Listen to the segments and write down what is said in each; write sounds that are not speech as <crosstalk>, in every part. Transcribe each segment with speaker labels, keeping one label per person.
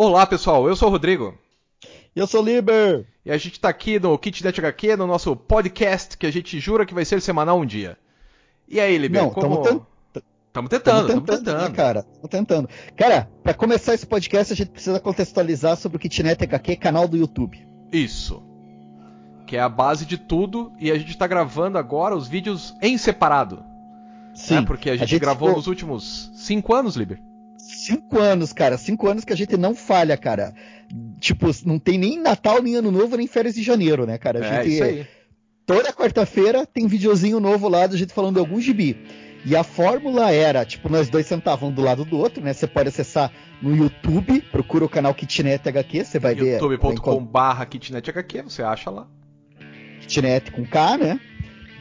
Speaker 1: Olá pessoal, eu sou o Rodrigo.
Speaker 2: Eu sou o Liber.
Speaker 1: E a gente tá aqui no KitNet HQ, no nosso podcast que a gente jura que vai ser semanal um dia. E aí, Liber?
Speaker 2: Não,
Speaker 1: como...
Speaker 2: tamo,
Speaker 1: tamo tentando, tamo tentando.
Speaker 2: tentando. Né, cara, tamo tentando. Cara, pra começar esse podcast a gente precisa contextualizar sobre o KitNet HQ, canal do YouTube.
Speaker 1: Isso. Que é a base de tudo e a gente tá gravando agora os vídeos em separado.
Speaker 2: Sim.
Speaker 1: É porque a gente,
Speaker 2: a gente
Speaker 1: gravou
Speaker 2: ficou-
Speaker 1: nos últimos cinco anos, Liber.
Speaker 2: Cinco anos, cara. Cinco anos que a gente não falha, cara. Tipo, não tem nem Natal, nem Ano Novo, nem férias de janeiro, né, cara? A
Speaker 1: É,
Speaker 2: gente,
Speaker 1: isso aí.
Speaker 2: toda quarta-feira tem videozinho novo lá da gente falando de algum gibi. E a fórmula era, tipo, nós dois sentavam um do lado do outro, né? Você pode acessar no YouTube, procura o canal Kitnet HQ, você vai ver. vai
Speaker 1: youtube.com
Speaker 2: encontrar
Speaker 1: barra KitNet HQ, você acha lá.
Speaker 2: Kitnet com K, né?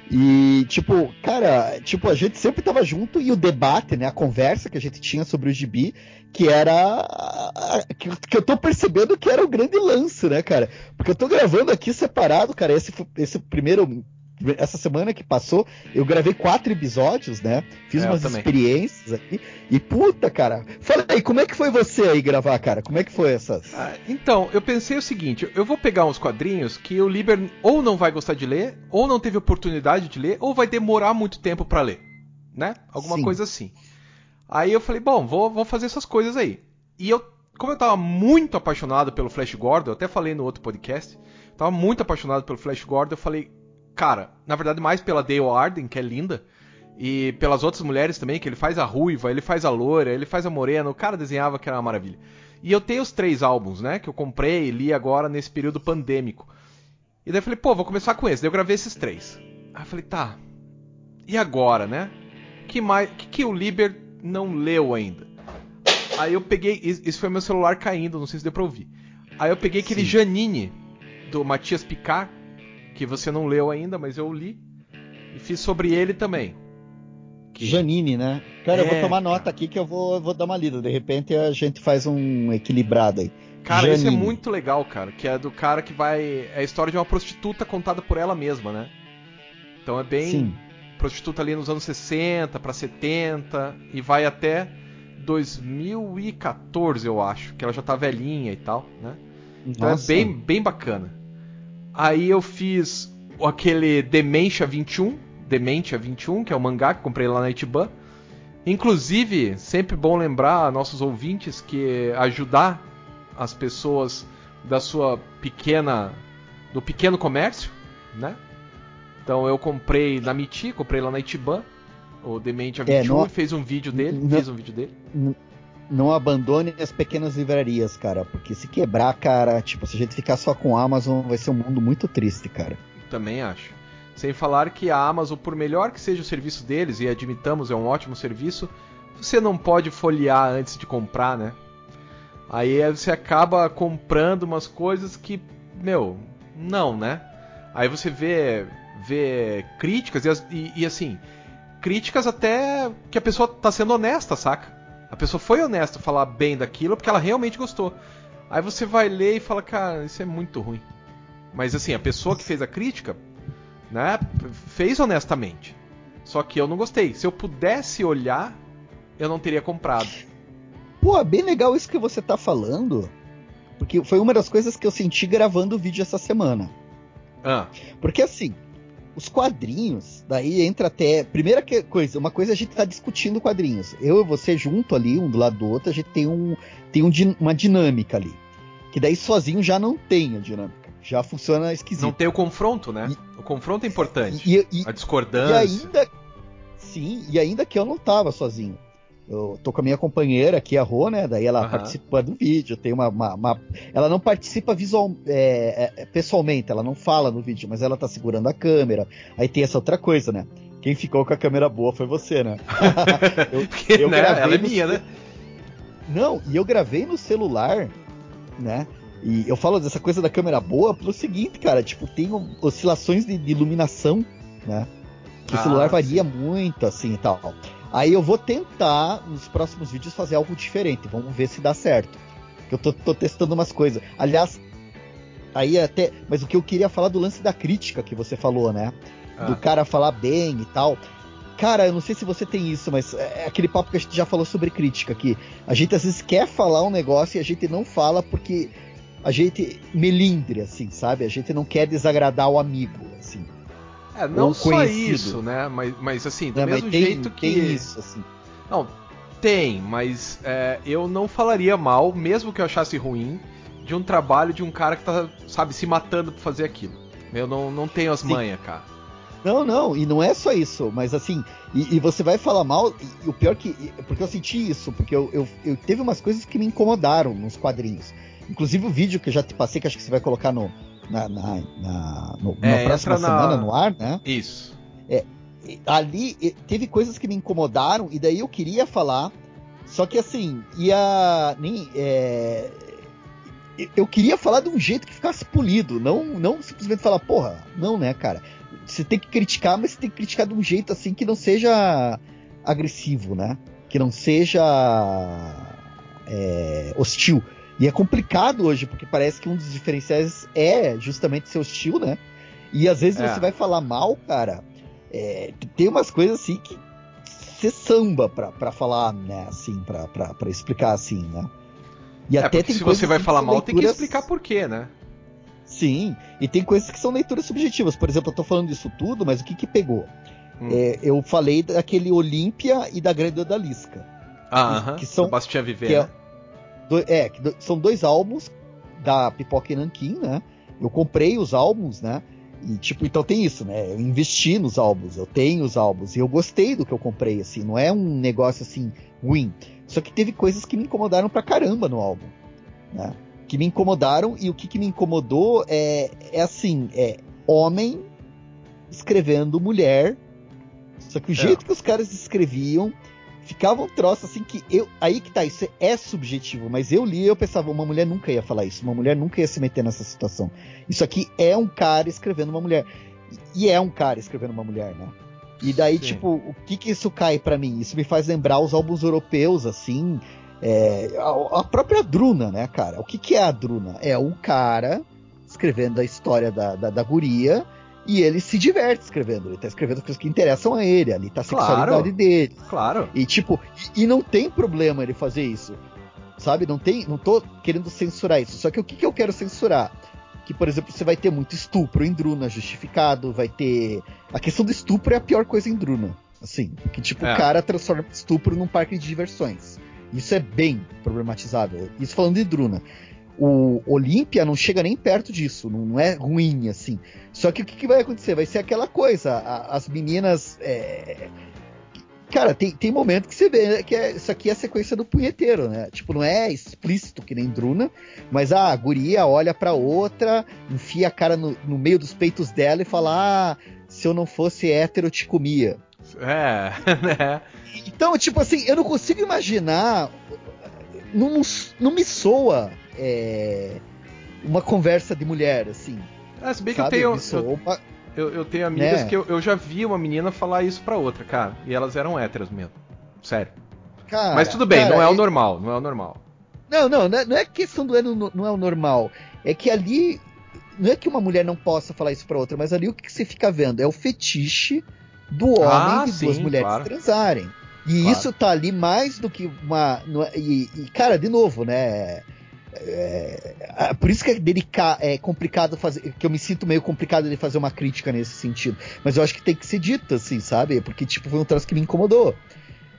Speaker 2: E, tipo, cara, tipo, a gente sempre tava junto e o debate, né? A conversa que a gente tinha sobre o gibi, que era. Que, que eu tô percebendo que era o grande lance, né, cara? Porque eu tô gravando aqui separado, cara. Esse, esse primeiro. Essa semana que passou, eu gravei quatro episódios, né? Fiz
Speaker 1: É,
Speaker 2: umas experiências aqui. E puta, cara. Fala aí, como é que foi você aí gravar, cara? Como é que foi essas.
Speaker 1: Ah, então, eu pensei o seguinte: eu vou pegar uns quadrinhos que o Liber ou não vai gostar de ler, ou não teve oportunidade de ler, ou vai demorar muito tempo pra ler, né? Alguma
Speaker 2: Sim.
Speaker 1: coisa assim. Aí eu falei, bom, vou, vou fazer essas coisas aí. E eu, como eu tava muito apaixonado pelo Flash Gordon, eu até falei no outro podcast, tava muito apaixonado pelo Flash Gordon, eu falei, cara, na verdade mais pela Dale Arden, que é linda, e pelas outras mulheres também, que ele faz a ruiva, ele faz a loira, ele faz a morena, o cara desenhava que era uma maravilha. E eu tenho os três álbuns, né, que eu comprei e li agora nesse período pandêmico. E daí eu falei, pô, vou começar com esse. Daí eu gravei esses três. Aí eu falei, tá. E agora, né? Que mais, que, que o Liber não leu ainda? Aí eu peguei, is- isso foi meu celular caindo, não sei se deu pra ouvir. Aí eu peguei aquele
Speaker 2: Sim.
Speaker 1: Janine do Matias Picard, que você não leu ainda, mas eu li e fiz sobre ele também. Que-
Speaker 2: Janine, né? Cara, eu
Speaker 1: É,
Speaker 2: vou tomar
Speaker 1: cara.
Speaker 2: nota aqui que eu vou, eu vou dar uma lida. De repente a gente faz um equilibrado aí.
Speaker 1: Cara, isso é
Speaker 2: Janine.
Speaker 1: muito legal, cara. Que é do cara que vai. É a história de uma prostituta contada por ela mesma, né? Então é bem.
Speaker 2: Sim.
Speaker 1: Prostituta ali nos anos 60 pra 70 e vai até 2014, eu acho. Que ela já tá velhinha e tal, né? Então
Speaker 2: Nossa.
Speaker 1: é bem, bem bacana. Aí eu fiz aquele Dementia 21, Dementia 21, que é o mangá que comprei lá na Itiban. Inclusive, sempre bom lembrar a nossos ouvintes que ajudar as pessoas da sua pequena do pequeno comércio, né? Então eu comprei na Miti, comprei lá na Itiban, o Dementia
Speaker 2: É,
Speaker 1: 21
Speaker 2: não-
Speaker 1: e fez um vídeo dele, fiz um vídeo dele.
Speaker 2: Não abandone as pequenas livrarias, cara. Porque se quebrar, cara, tipo, se a gente ficar só com a Amazon, vai ser um mundo muito triste, cara.
Speaker 1: Também acho. Sem falar que a Amazon, por melhor que seja o serviço deles, e admitamos, é um ótimo serviço, você não pode folhear antes de comprar, né? Aí você acaba comprando umas coisas que, meu, não, né? Aí você vê, vê críticas e, e- e, assim, críticas até que a pessoa tá sendo honesta, saca? A pessoa foi honesta falar bem daquilo porque ela realmente gostou. Aí você vai ler e fala, cara, isso é muito ruim. Mas assim, a pessoa que fez a crítica, né, fez honestamente. Só que eu não gostei. Se eu pudesse olhar, eu não teria comprado.
Speaker 2: Pô, é bem legal isso que você tá falando. Porque foi uma das coisas que eu senti gravando o vídeo essa semana.
Speaker 1: Ah,
Speaker 2: Porque assim, os quadrinhos, daí entra até. Primeira que- coisa, uma coisa a gente tá discutindo quadrinhos. Eu e você junto ali, um do lado do outro, a gente tem, um, tem um uma dinâmica ali. Que daí sozinho já não tem a dinâmica. Já funciona esquisito.
Speaker 1: não tem o confronto, né? O confronto é importante.
Speaker 2: E, e-
Speaker 1: A
Speaker 2: e
Speaker 1: discordância.
Speaker 2: ainda. Sim, e ainda que eu não tava sozinho. Eu tô com a minha companheira aqui, a Rô, né? Daí ela
Speaker 1: Aham.
Speaker 2: participa do vídeo. Tem uma, uma- uma- Ela não participa visual, é, é, pessoalmente, ela não fala no vídeo, mas ela tá segurando a câmera. Aí tem essa outra coisa, né? Quem ficou com a câmera boa foi você, né? <laughs> eu, <laughs>
Speaker 1: Porque,
Speaker 2: eu
Speaker 1: né,
Speaker 2: gravei
Speaker 1: ela é
Speaker 2: no
Speaker 1: minha,
Speaker 2: ce-
Speaker 1: né?
Speaker 2: Não, e eu gravei no celular, né? E eu falo dessa coisa da câmera boa pelo seguinte, cara, tipo, tem oscilações de, de iluminação, né? Que
Speaker 1: Ah,
Speaker 2: o celular varia muito, assim e tal. Aí eu vou tentar, nos próximos vídeos, fazer algo diferente. Vamos ver se dá certo. Eu tô, tô testando umas coisas. Aliás, aí até. Mas o que eu queria falar do lance da crítica que você falou, né?
Speaker 1: Ah,
Speaker 2: do cara falar bem e tal. cara, eu não sei se você tem isso, mas é aquele papo que a gente já falou sobre crítica aqui. A gente às vezes quer falar um negócio e a gente não fala porque a gente melindre, assim, sabe? A gente não quer desagradar o amigo, assim.
Speaker 1: É, não só isso, né? Mas, mas assim, do
Speaker 2: Não,
Speaker 1: mesmo
Speaker 2: tem,
Speaker 1: jeito que.
Speaker 2: tem isso, assim.
Speaker 1: Não, tem, mas é, eu não falaria mal, mesmo que eu achasse ruim, de um trabalho de um cara que tá, sabe, se matando pra fazer aquilo. Eu não, não tenho as manhas, cara.
Speaker 2: Não, não, e não é só isso, mas assim, e, e você vai falar mal, e, o pior que. Porque eu senti isso, porque eu, eu, eu teve umas coisas que me incomodaram nos quadrinhos. Inclusive o vídeo que eu já te passei, que acho que você vai colocar no, na, na, na, no-
Speaker 1: É,
Speaker 2: na próxima semana no ar, né?
Speaker 1: Isso.
Speaker 2: E ali teve coisas que me incomodaram, e daí eu queria falar, só que assim, ia. Nem, é, eu queria falar de um jeito que ficasse polido, não, não simplesmente falar, porra, não, né, cara? Você tem que criticar, mas você tem que criticar de um jeito assim que não seja agressivo, né? Que não seja é, hostil. E é complicado hoje, porque parece que um dos diferenciais é justamente ser hostil, né? E às vezes
Speaker 1: É.
Speaker 2: você vai falar mal, cara. é, tem umas coisas assim que você samba pra, pra falar, né? Assim, pra, pra, pra explicar assim, né? E
Speaker 1: É,
Speaker 2: até tem
Speaker 1: se você vai falar mal, tem que
Speaker 2: leituras-
Speaker 1: explicar por quê, né?
Speaker 2: Sim, e tem coisas que são leituras subjetivas. Por exemplo, eu tô falando disso tudo, mas o que que pegou?
Speaker 1: Hum.
Speaker 2: É, eu falei daquele Olímpia e da Grande Odalisca.
Speaker 1: Ah, aham.
Speaker 2: que são-
Speaker 1: Do Bastian Viver,
Speaker 2: que é-
Speaker 1: né?
Speaker 2: Do- é, do- são dois álbuns da Pipoca e Nankin, né? Eu comprei os álbuns, né? E, tipo, então tem isso, né? Eu investi nos álbuns, eu tenho os álbuns, e eu gostei do que eu comprei, assim, não é um negócio, assim, ruim. Só que teve coisas que me incomodaram pra caramba no álbum, né? Que me incomodaram, e o que, que me incomodou é, é assim, é homem escrevendo mulher, só que o jeito que os caras escreviam ficava um troço assim que eu. Aí que tá, isso é subjetivo, mas eu li e eu pensava, uma mulher nunca ia falar isso, uma mulher nunca ia se meter nessa situação. Isso aqui é um cara escrevendo uma mulher. E é um cara escrevendo uma mulher, né? E daí,
Speaker 1: Sim.
Speaker 2: tipo, o que que isso cai pra mim? Isso me faz lembrar os álbuns europeus, assim. é, a, a própria Druna, né, cara? O que que é a Druna? É um cara escrevendo a história da, da, da guria e ele se diverte escrevendo. Ele tá escrevendo coisas que interessam a ele, ali tá a
Speaker 1: Claro.
Speaker 2: sexualidade dele.
Speaker 1: Claro.
Speaker 2: E tipo, e, e não tem problema ele fazer isso. Sabe? Não tem, não tô querendo censurar isso. Só que o que, que eu quero censurar? Que, por exemplo, você vai ter muito estupro em Druna justificado, vai ter. A questão do estupro é a pior coisa em Druna. Assim, que tipo,
Speaker 1: É.
Speaker 2: o cara transforma estupro num parque de diversões. Isso é bem problematizado. Isso falando de Druna. O Olímpia não chega nem perto disso, não, é ruim assim. Só que o que, que vai acontecer? Vai ser aquela coisa, a- as meninas. é, Cara, tem, tem momento que você vê que é- isso aqui é a sequência do punheteiro, né? Tipo, não é explícito que nem Druna, mas ah, a guria olha pra outra, enfia a cara no, no meio dos peitos dela e fala: Ah, se eu não fosse hétero, eu te comia.
Speaker 1: É, <laughs> né?
Speaker 2: Então, tipo assim, eu não consigo imaginar. Não, não me soa é, uma conversa de mulher, assim.
Speaker 1: É, se bem que eu tenho,
Speaker 2: soa
Speaker 1: eu,
Speaker 2: uma-
Speaker 1: eu, eu tenho amigas
Speaker 2: Né?
Speaker 1: que eu, eu já vi uma menina falar isso pra outra, cara. E elas eram héteras mesmo. Sério.
Speaker 2: Cara,
Speaker 1: Mas tudo bem,
Speaker 2: cara,
Speaker 1: não é o normal, não é o normal.
Speaker 2: Não, não, não é, não é questão do é no- não é o normal. É que ali. Não é que uma mulher não possa falar isso pra outra, mas ali o que, você fica vendo? É o fetiche do homem
Speaker 1: Ah,
Speaker 2: de duas
Speaker 1: sim,
Speaker 2: mulheres
Speaker 1: claro.
Speaker 2: transarem. E
Speaker 1: Claro.
Speaker 2: isso tá ali mais do que uma. é- E, e, cara, de novo, né? É, é, por isso que é, delica, é complicado fazer. Que eu me sinto meio complicado de fazer uma crítica nesse sentido. Mas eu acho que tem que ser dito, assim, sabe? Porque, tipo, foi um troço que me incomodou.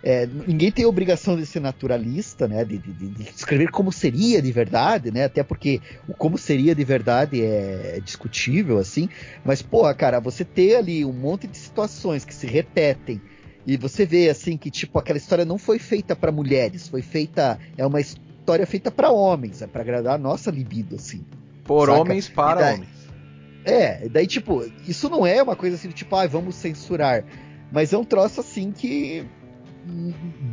Speaker 2: É, ninguém tem a obrigação de ser naturalista, né? De, de- de- escrever como seria de verdade, né? Até porque o como seria de verdade é discutível, assim. Mas, porra, cara, você ter ali um monte de situações que se repetem e você vê, assim, que, tipo, aquela história não foi feita pra mulheres, foi feita. É uma história feita pra homens, é pra agradar a nossa libido, assim.
Speaker 1: Por
Speaker 2: Saca?
Speaker 1: homens para
Speaker 2: daí-
Speaker 1: homens.
Speaker 2: É, daí, tipo, isso não é uma coisa assim, tipo, ah, vamos censurar. Mas é um troço assim que.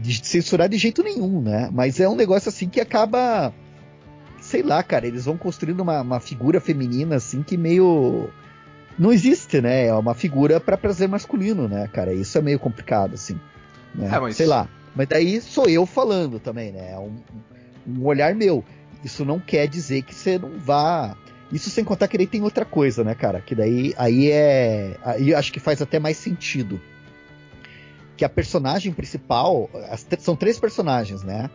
Speaker 2: De censurar de jeito nenhum, né? Mas é um negócio assim que acaba. Sei lá, cara, eles vão construindo uma, uma figura feminina assim que meio. Não existe, né? É uma figura para prazer masculino, né, cara? Isso é meio complicado, assim. né?
Speaker 1: É, mas-
Speaker 2: Sei lá. Mas daí sou eu falando também, né? É um, um olhar meu. Isso não quer dizer que você não vá. Isso sem contar que daí tem outra coisa, né, cara? Que daí aí é. Aí acho que faz até mais sentido. que a personagem principal, são três personagens, né?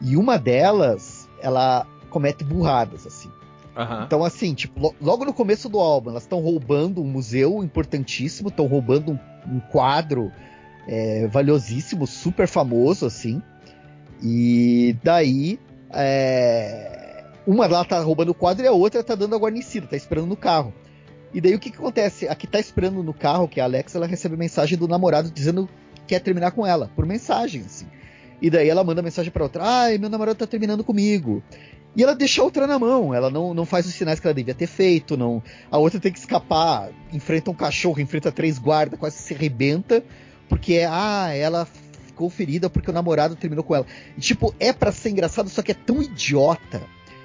Speaker 2: E uma delas, ela comete burradas, assim. Uhum. Então, assim, tipo, logo no começo do álbum, elas estão roubando um museu importantíssimo, estão roubando um, um quadro é, valiosíssimo, super famoso, assim. E daí, é, uma lá tá roubando o quadro e a outra tá dando a guarnecida, tá esperando no carro. E daí o que, que acontece? A que tá esperando no carro, que é a Alex, ela recebe mensagem do namorado dizendo que quer terminar com ela, por mensagem, assim. E daí ela manda mensagem para outra: Ai, meu namorado tá terminando comigo. E ela deixa a outra na mão, ela não, não faz os sinais que ela devia ter feito, não. A outra tem que escapar, enfrenta um cachorro, enfrenta três guardas, quase se arrebenta, porque é, ah, ela ficou ferida porque o namorado terminou com ela. E, tipo, é para ser engraçado, só que é tão idiota.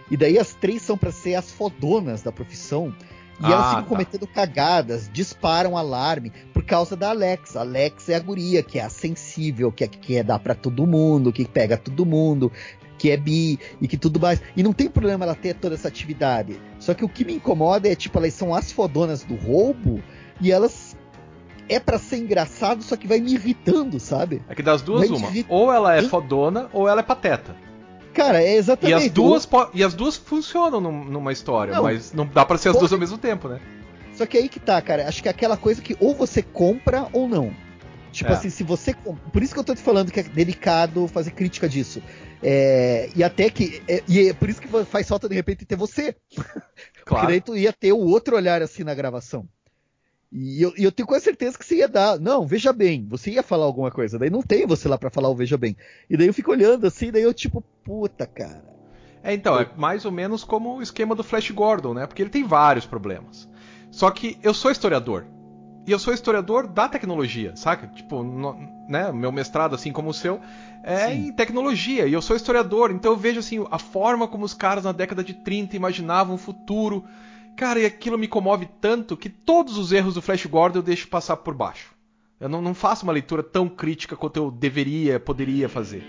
Speaker 2: E daí as três são para ser as fodonas da profissão. E ah, elas ficam tá. cometendo cagadas, disparam alarme por causa da Alex. A Alex é a guria, que é a sensível, que é que quer dar para todo mundo, que pega todo mundo, que é bi e que tudo mais. E não tem problema ela ter toda essa atividade. Só que o que me incomoda é, tipo, elas são as fodonas do roubo e elas. É para ser engraçado, só que vai me irritando, sabe?
Speaker 1: É que das duas, vai uma. Ou ela é fodona ou ela é pateta.
Speaker 2: Cara, é exatamente.
Speaker 1: E as duas, e as duas funcionam numa história, não, mas não dá para ser as pode... duas ao mesmo tempo, né?
Speaker 2: Só que aí que tá, cara. Acho que é aquela coisa que ou você compra ou não. Tipo é. assim, se você. Por isso que eu tô te falando que é delicado fazer crítica disso. É, e até que. É, e é por isso que faz falta de repente ter você. <laughs> Claro. Porque daí tu ia ter o outro olhar assim na gravação. E eu, eu, tenho quase certeza que você ia dar. Não, veja bem, você ia falar alguma coisa. Daí não tem você lá para falar o veja bem. E daí eu fico olhando assim, daí eu tipo, puta, cara.
Speaker 1: É, então, é mais ou menos como o esquema do Flash Gordon, né? Porque ele tem vários problemas. Só que eu sou historiador. E eu sou historiador da tecnologia, saca? Tipo, no, né, meu mestrado, assim como o seu, é Sim. em tecnologia. E eu sou historiador, então eu vejo assim a forma como os caras na década de 30 imaginavam o futuro. Cara, e aquilo me comove tanto que todos os erros do Flash Gordon eu deixo passar por baixo. Eu não, não faço uma leitura tão crítica quanto eu deveria, poderia fazer.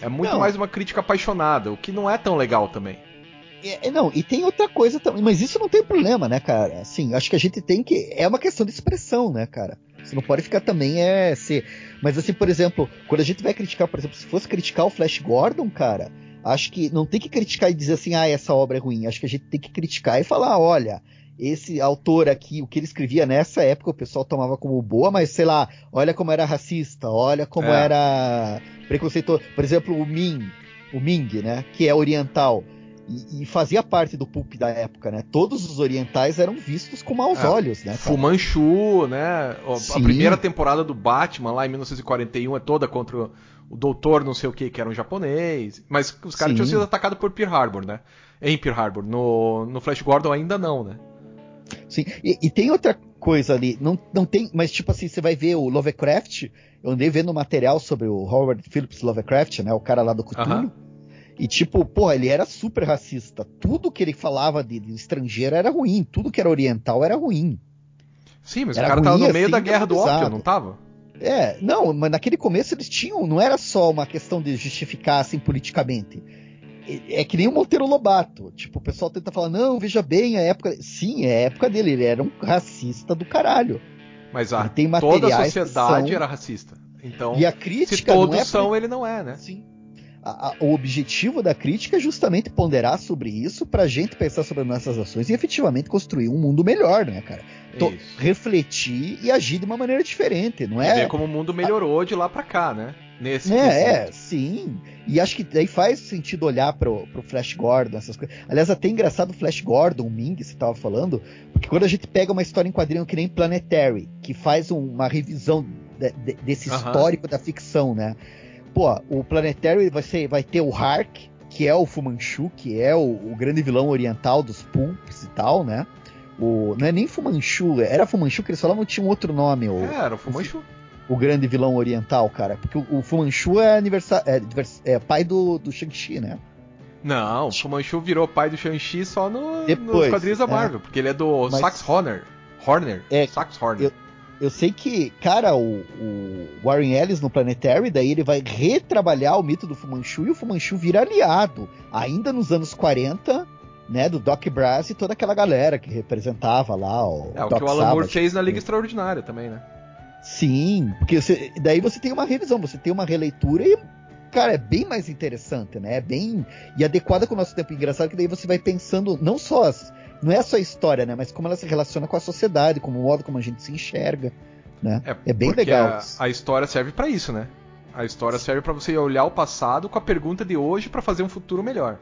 Speaker 1: É muito não. mais uma crítica apaixonada, o que não é tão legal também.
Speaker 2: É, é, não, e tem outra coisa também, mas isso não tem problema, né, cara? Assim, acho que a gente tem que. É uma questão de expressão, né, cara? Você não pode ficar também é ser. Mas assim, por exemplo, quando a gente vai criticar, por exemplo, se fosse criticar o Flash Gordon, cara, acho que não tem que criticar e dizer assim, ah, essa obra é ruim. Acho que a gente tem que criticar e falar, olha, esse autor aqui, o que ele escrevia nessa época, o pessoal tomava como boa, mas sei lá, olha como era racista, olha como é. era preconceituoso. Por exemplo, o Ming, o Ming, né, que é oriental e, e, fazia parte do pulp da época, né? Todos os orientais eram vistos com maus é, olhos, né? Cara?
Speaker 1: Fu Manchu, né? Sim. A primeira temporada do Batman lá em 1941 é toda contra o, doutor não sei o que, que era um japonês. Mas os caras tinham sido atacados por Pearl Harbor, né? Em Pearl Harbor. No, no Flash Gordon ainda não, né?
Speaker 2: Sim, e, e, tem outra coisa ali, não, não tem, mas tipo assim, você vai ver o Lovecraft, eu andei vendo material sobre o Howard Phillips Lovecraft, né, o cara lá do Cthulhu, uh -huh. E tipo, pô, ele era super racista. Tudo que ele falava de, de estrangeiro era ruim. Tudo que era oriental era ruim.
Speaker 1: Sim, mas era o cara ruim, tava no meio assim, da guerra do ópio, não tava?
Speaker 2: É, não, mas naquele começo eles tinham, não era só uma questão de justificar assim politicamente. É, é que nem o Monteiro Lobato. Tipo, o pessoal tenta falar, não, veja bem, a época. Sim, é a época dele, ele era um racista do caralho.
Speaker 1: Mas a, toda a sociedade são... era racista. Então,
Speaker 2: e a crítica,
Speaker 1: se todos é são, ele não é, né?
Speaker 2: Sim a, a, o objetivo da crítica é justamente ponderar sobre isso para a gente pensar sobre nossas ações e efetivamente construir um mundo melhor, né, cara? Tô, refletir e agir de uma maneira diferente, não é?
Speaker 1: ver como o mundo melhorou de lá para cá, né?
Speaker 2: Nesse é, é, sim. E acho que daí faz sentido olhar pro, pro Flash Gordon, essas coisas. Aliás, até engraçado o Flash Gordon, o Ming, você tava falando, porque quando a gente pega uma história em quadrinho que nem Planetary, que faz um, uma revisão de, de, desse uh -huh. histórico da ficção, né? pô, o Planetary vai, ser, vai ter o Hark, que é o Fumanchu, que é o, o, grande vilão oriental dos Pulps e tal, né? O, não é nem Fumanchu, era Fumanchu que eles falavam, tinha um outro nome. O,
Speaker 1: é, era o Fumanchu.
Speaker 2: O, o, grande vilão oriental, cara. Porque o, o Fumanchu é, é, é, pai do, do Shang-Chi, né?
Speaker 1: Não, o Fumanchu virou pai do Shang-Chi só no, Depois, nos quadrinhos da é. Marvel, porque ele é do mas, Sax Horner. Horner.
Speaker 2: É, Sax Horner. Eu, eu sei que, cara, o, o, Warren Ellis no Planetary, daí ele vai retrabalhar o mito do Fumanchu e o Fumanchu vira aliado, ainda nos anos 40, né, do Doc Brass e toda aquela galera que representava lá o
Speaker 1: É, o Doc que o Alan Moore fez na Liga Extraordinária também, né?
Speaker 2: Sim, porque você, daí você tem uma revisão, você tem uma releitura e, cara, é bem mais interessante, né? É bem. e adequada com o nosso tempo. Engraçado que daí você vai pensando, não só. As, não é só a história, né? Mas como ela se relaciona com a sociedade, como o modo como a gente se enxerga. Né?
Speaker 1: É, é bem legal. A, a história serve para isso, né? A história serve para você olhar o passado com a pergunta de hoje para fazer um futuro melhor.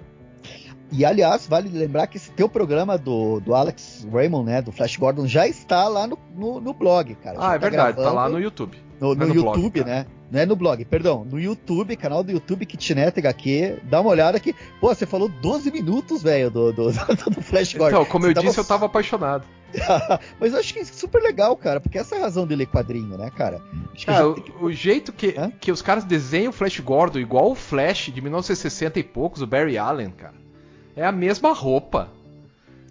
Speaker 2: E aliás, vale lembrar que esse teu programa do, do Alex Raymond, né, do Flash Gordon, já está lá no, no, no blog, cara.
Speaker 1: Ah,
Speaker 2: é
Speaker 1: tá verdade, tá lá no YouTube.
Speaker 2: No, no, no YouTube, blog, né? Não é no blog, perdão. No YouTube, canal do YouTube Kitnet HQ. Dá uma olhada aqui. Pô, você falou 12 minutos, velho, do, <laughs> do, do, Flash Gordon.
Speaker 1: Então, como
Speaker 2: você
Speaker 1: eu tava... disse, eu tava apaixonado. <laughs>
Speaker 2: Mas eu acho que é super legal, cara, porque essa é a razão de ler quadrinho, né, cara?
Speaker 1: cara o, que... o, jeito que, que os caras desenham o Flash Gordon igual o Flash de 1960 e poucos, o Barry Allen, cara é a mesma roupa.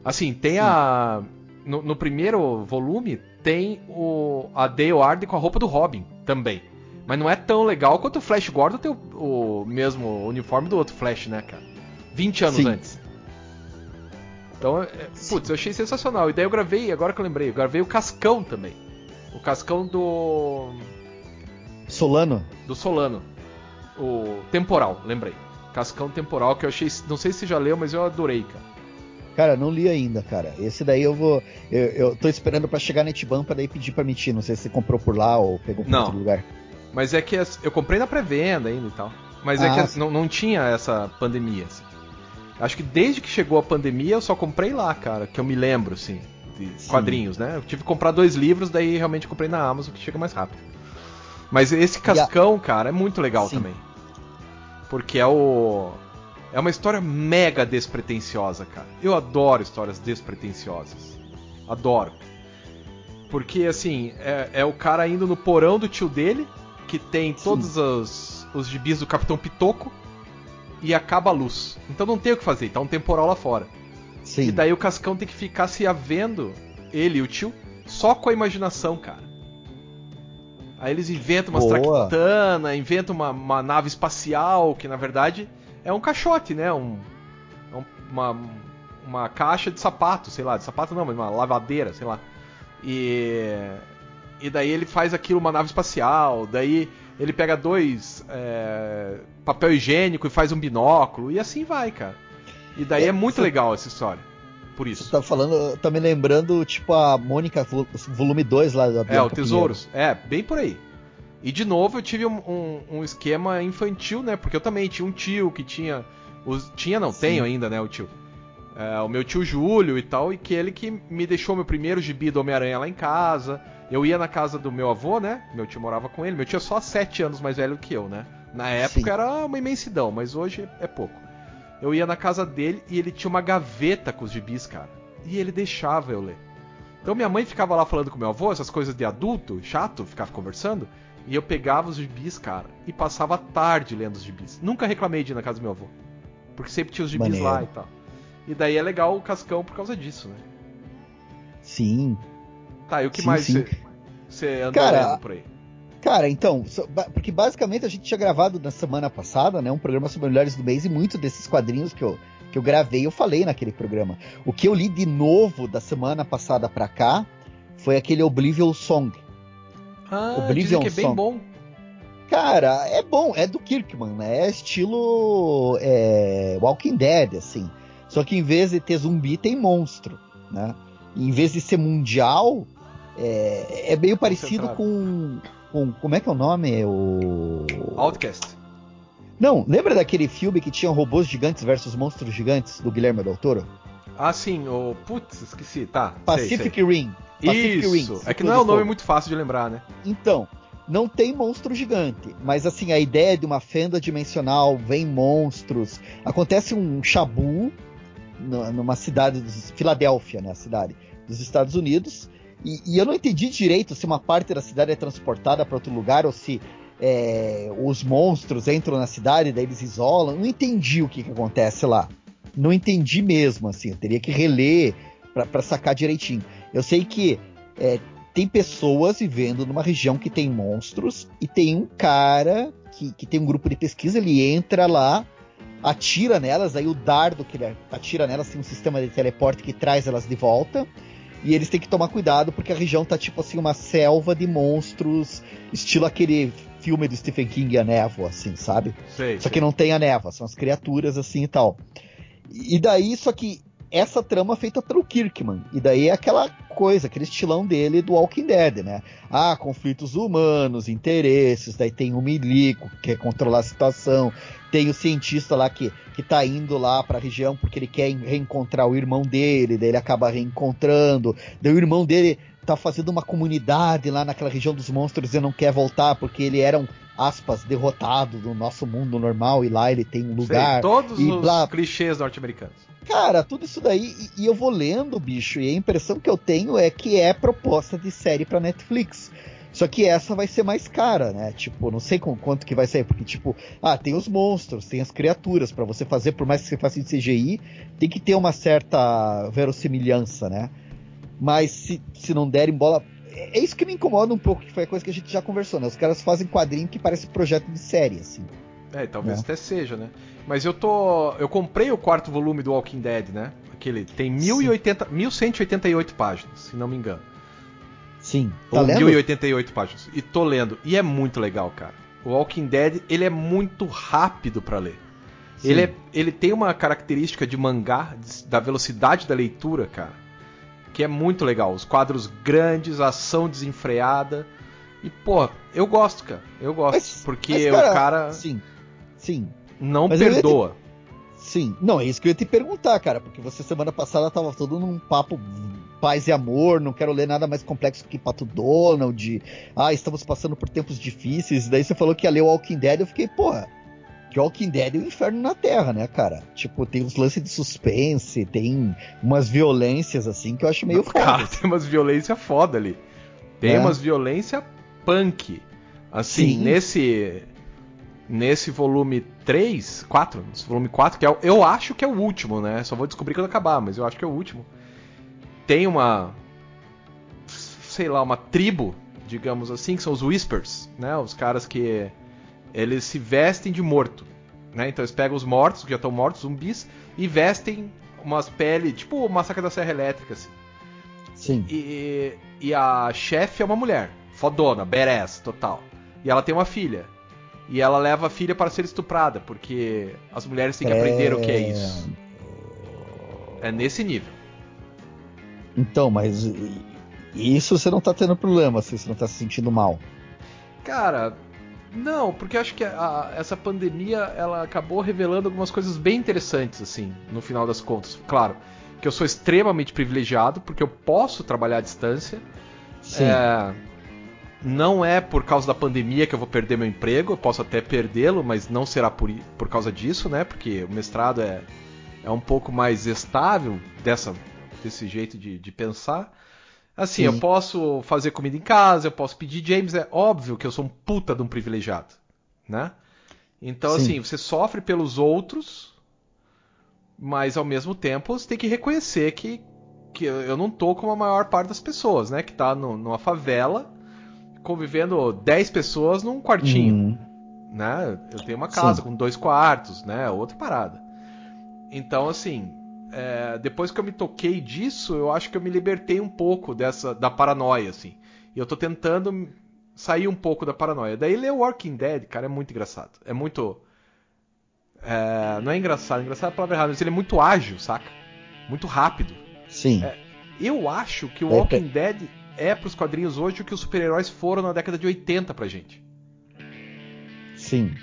Speaker 1: Assim, tem a. No, no, primeiro volume tem o, a Dale Arden com a roupa do Robin também. Mas não é tão legal quanto o Flash Gordon ter o, o mesmo uniforme do outro Flash, né, cara? 20 anos Sim. antes. Então, é, putz, eu achei sensacional. E daí eu gravei, agora que eu lembrei, eu gravei o Cascão também. O Cascão do.
Speaker 2: Solano?
Speaker 1: Do Solano. O Temporal, lembrei. Cascão Temporal, que eu achei. Não sei se já leu, mas eu adorei, cara.
Speaker 2: Cara, não li ainda, cara. Esse daí eu vou. Eu, eu tô esperando para chegar na Etiban pra daí pedir pra mentir. Não sei se você comprou por lá ou pegou por
Speaker 1: não.
Speaker 2: outro lugar.
Speaker 1: Mas é que eu comprei na pré-venda ainda e tal. Mas é ah, é que não, não tinha essa pandemia. Assim. Acho que desde que chegou a pandemia eu só comprei lá, cara. Que eu me lembro, assim. De Sim. quadrinhos, né? Eu tive que comprar dois livros, daí realmente comprei na Amazon, que chega mais rápido. Mas esse cascão, a... cara, é muito legal Sim. também. Porque é o. É uma história mega despretensiosa, cara. Eu adoro histórias despretensiosas. Adoro. Porque, assim, é, é o cara indo no porão do tio dele, que tem Sim. todos os, os gibis do Capitão Pitoco, e acaba a luz. Então não tem o que fazer, tá um temporal lá fora. Sim. E daí o Cascão tem que ficar se havendo, ele e o tio, só com a imaginação, cara. Aí eles inventam umas traquitanas, inventam uma, uma, nave espacial, que na verdade é um caixote, né? Um, é uma, uma caixa de sapato, sei lá, de sapato não, mas uma lavadeira, sei lá. E, e daí ele faz aquilo uma nave espacial, daí ele pega dois é, papel higiênico e faz um binóculo, e assim vai, cara. E daí é, é muito legal essa história por isso. Você
Speaker 2: tá falando, tá me lembrando, tipo, a Mônica, volume 2 lá da
Speaker 1: Bianca É, o Tesouros. Pinheiro. É, bem por aí. E de novo eu tive um, um, um, esquema infantil, né? Porque eu também tinha um tio que tinha. Os, tinha, não, Sim. tenho ainda, né, o tio. É, o meu tio Júlio e tal, e que ele que me deixou meu primeiro gibi do Homem-Aranha lá em casa. Eu ia na casa do meu avô, né? Meu tio morava com ele. Meu tio é só 7 anos mais velho que eu, né? Na época Sim. era uma imensidão, mas hoje é pouco eu ia na casa dele e ele tinha uma gaveta com os gibis, cara. E ele deixava eu ler. Então minha mãe ficava lá falando com meu avô, essas coisas de adulto, chato, ficava conversando. E eu pegava os gibis, cara, e passava a tarde lendo os gibis. Nunca reclamei de ir na casa do meu avô. Porque sempre tinha os gibis Maneiro. lá e tal. E daí é legal o Cascão por causa disso, né?
Speaker 2: Sim.
Speaker 1: Tá, e o que
Speaker 2: sim,
Speaker 1: mais você anda
Speaker 2: cara,
Speaker 1: lendo por aí?
Speaker 2: Cara, então, porque basicamente a gente tinha gravado na semana passada, né, um programa sobre melhores do mês e muitos desses quadrinhos que eu, que eu gravei eu falei naquele programa. O que eu li de novo da semana passada pra cá foi aquele Oblivion Song.
Speaker 1: Ah, Oblivion que é bem Song. bom.
Speaker 2: Cara, é bom, é do Kirkman, né? É estilo é, Walking Dead, assim. Só que em vez de ter zumbi, tem monstro, né? E em vez de ser mundial, é, é meio parecido com com. Como é que é o nome? O.
Speaker 1: Outcast.
Speaker 2: Não, lembra daquele filme que tinha robôs gigantes versus monstros gigantes do Guilherme Del Toro?
Speaker 1: Ah, sim, o. Putz, esqueci, tá.
Speaker 2: Pacific
Speaker 1: sei, sei.
Speaker 2: Rim. Pacific
Speaker 1: Isso. Rim, é que não é um nome muito fácil de lembrar, né?
Speaker 2: Então, não tem monstro gigante, mas assim, a ideia de uma fenda dimensional, vem monstros. Acontece um chabu numa cidade, Filadélfia, né, a cidade dos Estados Unidos, e, e, eu não entendi direito se uma parte da cidade é transportada para outro lugar ou se é, os monstros entram na cidade e daí eles isolam. Não entendi o que, que acontece lá. Não entendi mesmo, assim. Eu teria que reler para sacar direitinho. Eu sei que é, tem pessoas vivendo numa região que tem monstros e tem um cara que, que tem um grupo de pesquisa, ele entra lá, atira nelas, aí o dardo que ele atira nelas tem um sistema de teleporte que traz elas de volta e eles têm que tomar cuidado porque a região tá tipo assim uma selva de monstros, estilo aquele filme do Stephen King a névoa, assim, sabe?
Speaker 1: Sei,
Speaker 2: só
Speaker 1: sei.
Speaker 2: que não tem a névoa, são as criaturas assim e tal. E daí, só que essa trama feita pelo Kirkman. E daí é aquela coisa, aquele estilão dele do Walking Dead, né? Ah, conflitos humanos, interesses, daí tem o Milico, que quer controlar a situação, tem o cientista lá que, que tá indo lá pra região porque ele quer reencontrar o irmão dele, daí ele acaba reencontrando, daí o irmão dele tá fazendo uma comunidade lá naquela região dos monstros e não quer voltar porque ele era um aspas derrotado do nosso mundo normal e lá ele tem um lugar
Speaker 1: Sei, todos
Speaker 2: e
Speaker 1: os
Speaker 2: blá.
Speaker 1: clichês norte-americanos.
Speaker 2: Cara, tudo isso daí, e, e eu vou lendo, bicho, e a impressão que eu tenho é que é proposta de série pra Netflix. Só que essa vai ser mais cara, né? Tipo, não sei com quanto que vai sair, porque, tipo, ah, tem os monstros, tem as criaturas, para você fazer, por mais que você faça em CGI, tem que ter uma certa verossimilhança, né? Mas se, se não derem bola. É é isso que me incomoda um pouco, que foi a coisa que a gente já conversou, né? Os caras fazem quadrinho que parece projeto de série, assim.
Speaker 1: É, talvez
Speaker 2: É.
Speaker 1: até seja, né? Mas eu tô. Eu comprei o quarto volume do Walking Dead, né? Aquele tem 1080, 1188 páginas, se não me engano.
Speaker 2: Sim. Tá
Speaker 1: Ou
Speaker 2: lendo?
Speaker 1: 1088 páginas. E tô lendo. E é muito legal, cara. O Walking Dead, ele é muito rápido pra ler.
Speaker 2: Sim.
Speaker 1: Ele, é, ele tem uma característica de mangá, da velocidade da leitura, cara, que é muito legal. Os quadros grandes, ação desenfreada. E, pô, eu gosto, cara. Eu gosto.
Speaker 2: Mas-
Speaker 1: porque
Speaker 2: mas,
Speaker 1: o cara
Speaker 2: Sim. Sim.
Speaker 1: não
Speaker 2: Mas ia te-
Speaker 1: perdoa.
Speaker 2: Sim, não, é isso que eu ia te perguntar, cara, porque você semana passada tava todo num papo paz e amor, não quero ler nada mais complexo que Pato Donald, ah, estamos passando por tempos difíceis, daí você falou que ia ler o Walking Dead, eu fiquei, porra, que Walking Dead é o inferno na Terra, né, cara? Tipo, tem uns lances de suspense, tem umas violências, assim, que eu acho meio <laughs> foda.
Speaker 1: Cara, tem umas violência foda ali. Tem
Speaker 2: É.
Speaker 1: umas violência punk. Assim,
Speaker 2: Sim.
Speaker 1: nesse nesse volume 3, 4, nesse volume 4, que é, eu acho que é o último, né? Só vou descobrir quando acabar, mas eu acho que é o último. Tem uma sei lá, uma tribo, digamos assim, que são os Whispers, né? Os caras que eles se vestem de morto, né? Então eles pegam os mortos, que já estão mortos, zumbis, e vestem umas peles, tipo o Massacre da Serra Elétrica, assim.
Speaker 2: Sim,
Speaker 1: E, e a chefe é uma mulher, fodona, badass, total. E ela tem uma filha. E ela leva a filha para ser estuprada, porque as mulheres têm que aprender o que é isso. É nesse nível.
Speaker 2: Então, mas isso você não tá tendo problema, assim, você não tá se sentindo mal.
Speaker 1: Cara, não, porque acho que a- essa pandemia ela acabou revelando algumas coisas bem interessantes, assim, no final das contas. Claro, que eu sou extremamente privilegiado, porque eu posso trabalhar à distância.
Speaker 2: Sim.
Speaker 1: É, não é por causa da pandemia que eu vou perder meu emprego, eu posso até perdê-lo, mas não será por, por causa disso, né? Porque o mestrado é, é um pouco mais estável dessa, desse jeito de, de pensar. Assim,
Speaker 2: Sim.
Speaker 1: eu posso fazer comida em casa, eu posso pedir James, é óbvio que eu sou um puta de um privilegiado, né? Então,
Speaker 2: Sim.
Speaker 1: assim, você sofre pelos outros, mas ao mesmo tempo você tem que reconhecer que, que eu não tô como a maior parte das pessoas, né? Que tá no- numa favela, convivendo 10 pessoas num quartinho,
Speaker 2: Hum,
Speaker 1: né? Eu tenho uma casa
Speaker 2: Sim.
Speaker 1: com dois quartos, né? Outra parada. Então, assim, é, depois que eu me toquei disso, eu acho que eu me libertei um pouco dessa da paranoia, assim. E eu tô tentando sair um pouco da paranoia. Daí ler Walking Dead, cara, é muito engraçado. É muito. é, não é engraçado, engraçado é a palavra errada, mas ele é muito ágil, saca? Muito rápido.
Speaker 2: sim.
Speaker 1: É. Eu acho que o Walking Dead é pros quadrinhos hoje o que os super-heróis foram na década de 80 pra gente.
Speaker 2: Sim.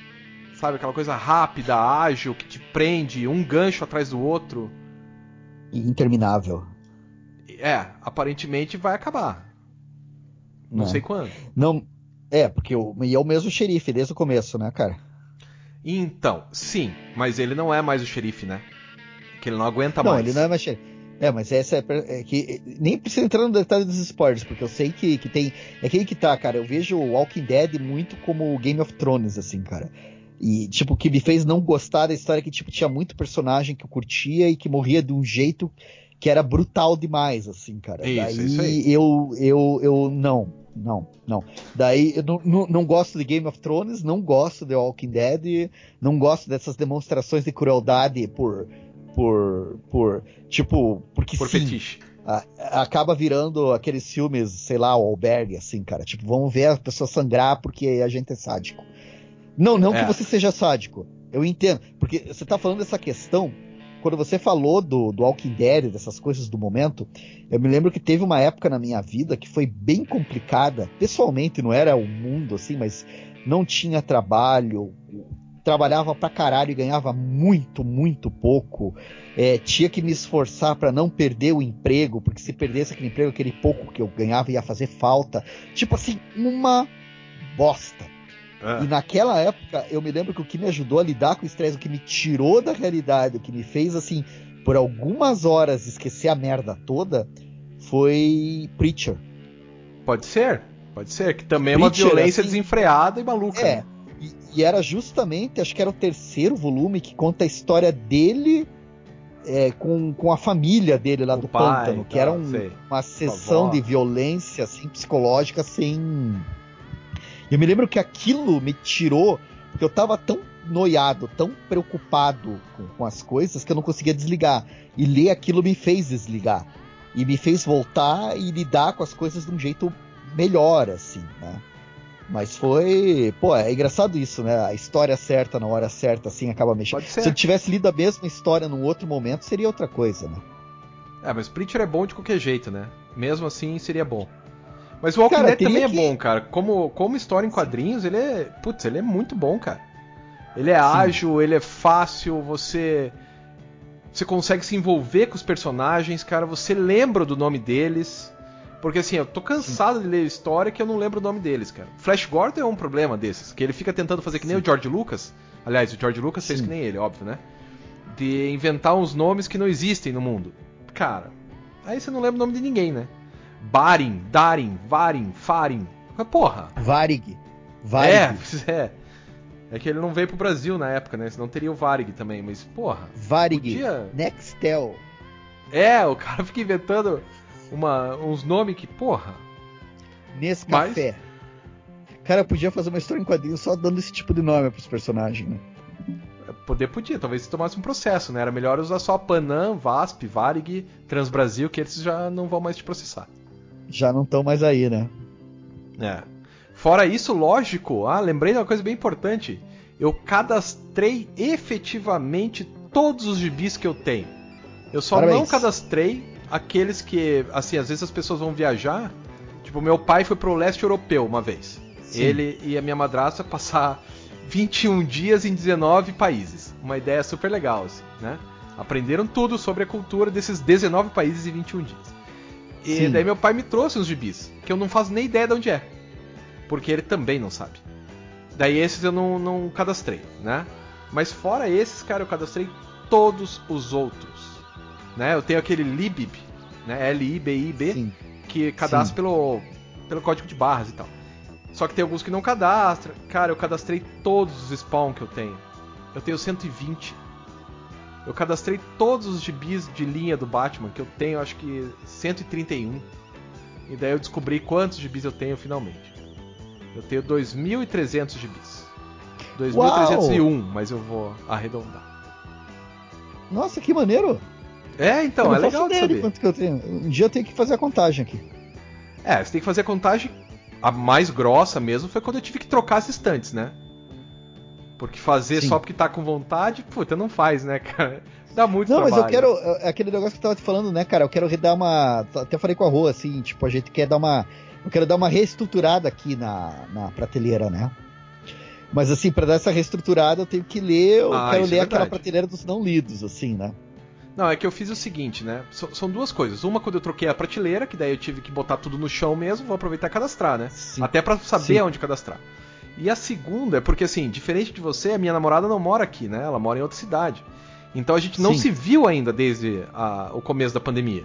Speaker 1: Sabe, aquela coisa rápida, ágil, que te prende, um gancho atrás do outro.
Speaker 2: Interminável.
Speaker 1: É, aparentemente vai acabar. Não
Speaker 2: né?
Speaker 1: sei quando.
Speaker 2: Não. É, porque o, e é o mesmo xerife desde o começo, né, cara?
Speaker 1: Então, sim, mas ele não é mais o xerife, né? Que ele não aguenta
Speaker 2: não,
Speaker 1: mais.
Speaker 2: ele não é mais xerife. É, mas essa é, é que nem precisa entrar no detalhe dos spoilers, porque eu sei que, que tem. É que aí que tá, cara. Eu vejo o Walking Dead muito como o Game of Thrones, assim, cara. E, tipo, que me fez não gostar da história é que, tipo, tinha muito personagem que eu curtia e que morria de um jeito que era brutal demais, assim, cara.
Speaker 1: Isso,
Speaker 2: Daí
Speaker 1: isso aí.
Speaker 2: eu, eu, eu, não, não, não. Daí eu não, não, não gosto de Game of Thrones, não gosto de Walking Dead, não gosto dessas demonstrações de crueldade por, por, por, tipo, porque
Speaker 1: Por
Speaker 2: sim.
Speaker 1: fetiche.
Speaker 2: acaba virando aqueles filmes, sei lá, o albergue, assim, cara. Tipo, vamos ver a pessoa sangrar porque a gente é sádico. Não, não é. que você seja sádico. Eu entendo. Porque você tá falando dessa questão. Quando você falou do, do Walking Dead, dessas coisas do momento, eu me lembro que teve uma época na minha vida que foi bem complicada. Pessoalmente, não era o mundo assim, mas não tinha trabalho, trabalhava pra caralho e ganhava muito, muito pouco. É, tinha que me esforçar para não perder o emprego, porque se perdesse aquele emprego, aquele pouco que eu ganhava ia fazer falta. Tipo assim, uma bosta. É. E naquela época, eu me lembro que o que me ajudou a lidar com o estresse, o que me tirou da realidade, o que me fez, assim, por algumas horas esquecer a merda toda, foi Preacher.
Speaker 1: Pode ser, pode ser, que também é uma violência assim, desenfreada e maluca. É,
Speaker 2: né? E, e, era justamente, acho que era o terceiro volume que conta a história dele é, com, com a família dele lá o do pai, pântano, que era um, uma sessão de violência assim, psicológica sem. Eu me lembro que aquilo me tirou, porque eu tava tão noiado, tão preocupado com, com as coisas que eu não conseguia desligar. E ler aquilo me fez desligar. E me fez voltar e lidar com as coisas de um jeito melhor, assim, né? Mas foi. Pô, é engraçado isso, né? A história certa na hora certa, assim, acaba mexendo. Se eu tivesse lido a mesma história num outro momento, seria outra coisa, né?
Speaker 1: É, mas Preacher é bom de qualquer jeito, né? Mesmo assim, seria bom. Mas o Walking Dead também é que... bom, cara. Como, como história em quadrinhos, ele é. Putz, ele é muito bom, cara. Ele é Sim. ágil, ele é fácil, você. Você consegue se envolver com os personagens, cara. Você lembra do nome deles. Porque assim, eu tô cansado Sim. de ler história que eu não lembro o nome deles, cara. Flash Gordon é um problema desses, que ele fica tentando fazer que nem Sim. o George Lucas. Aliás, o George Lucas Sim. fez que nem ele, óbvio, né? De inventar uns nomes que não existem no mundo. Cara, aí você não lembra o nome de ninguém, né? Barin, Darin, Varin, Farin. Porra.
Speaker 2: Varig.
Speaker 1: Varig. É, é. É que ele não veio pro Brasil na época, né? Senão teria o Varig também, mas porra.
Speaker 2: Varig. Podia... Nextel.
Speaker 1: É, o cara fica inventando uma, uns nomes que, porra.
Speaker 2: Nesse café. Cara, podia fazer uma história em quadrinhos só dando esse tipo de nome pros personagens, né?
Speaker 1: É, poder podia, talvez se tomasse um processo, né? Era melhor usar só Panam, VASP, Varig, Transbrasil, que eles já não vão mais te processar.
Speaker 2: Já não estão mais aí, né?
Speaker 1: É. Fora isso, lógico, ah, lembrei de uma coisa bem importante. Eu cadastrei efetivamente todos os gibis que eu tenho. Eu só Parabéns. não cadastrei aqueles que, assim, às vezes as pessoas vão viajar. Tipo, meu pai foi pro leste europeu uma vez. Sim. Ele e a minha madrasta passar 21 dias em 19 países. Uma ideia super legal, assim, né? Aprenderam tudo sobre a cultura desses 19 países em 21 dias. E Sim. daí meu pai me trouxe uns gibis, que eu não faço nem ideia de onde é. Porque ele também não sabe. Daí esses eu não, não cadastrei, né? Mas fora esses, cara, eu cadastrei todos os outros. Né? Eu tenho aquele libib, né? L-I-B-I-B, que cadastra pelo, pelo código de barras e tal. Só que tem alguns que não cadastram. Cara, eu cadastrei todos os spawn que eu tenho. Eu tenho 120. Eu cadastrei todos os gibis de linha do Batman, que eu tenho acho que 131. E daí eu descobri quantos gibis eu tenho finalmente. Eu tenho 2.300 gibis. 2.301, mas eu vou arredondar.
Speaker 2: Nossa, que maneiro!
Speaker 1: É, então, é legal de saber.
Speaker 2: Quanto que eu tenho. Um dia eu tenho que fazer a contagem aqui.
Speaker 1: É, você tem que fazer a contagem. A mais grossa mesmo foi quando eu tive que trocar as estantes, né? Porque fazer Sim. só porque tá com vontade, puta, não faz, né, cara? <laughs> Dá muito não, trabalho.
Speaker 2: Não, mas eu quero. É, é aquele negócio que eu tava te falando, né, cara? Eu quero dar uma. Até falei com a Rua, assim, tipo, a gente quer dar uma. Eu quero dar uma reestruturada aqui na, na prateleira, né? Mas assim, para dar essa reestruturada, eu tenho que ler, eu ah, quero é ler é aquela prateleira dos não lidos, assim, né?
Speaker 1: Não, é que eu fiz o seguinte, né? São duas coisas. Uma, quando eu troquei a prateleira, que daí eu tive que botar tudo no chão mesmo, vou aproveitar e cadastrar, né? Sim. Até para saber Sim. onde cadastrar. E a segunda é porque, assim, diferente de você, a minha namorada não mora aqui, né? Ela mora em outra cidade. Então a gente não Sim. se viu ainda desde a, o começo da pandemia.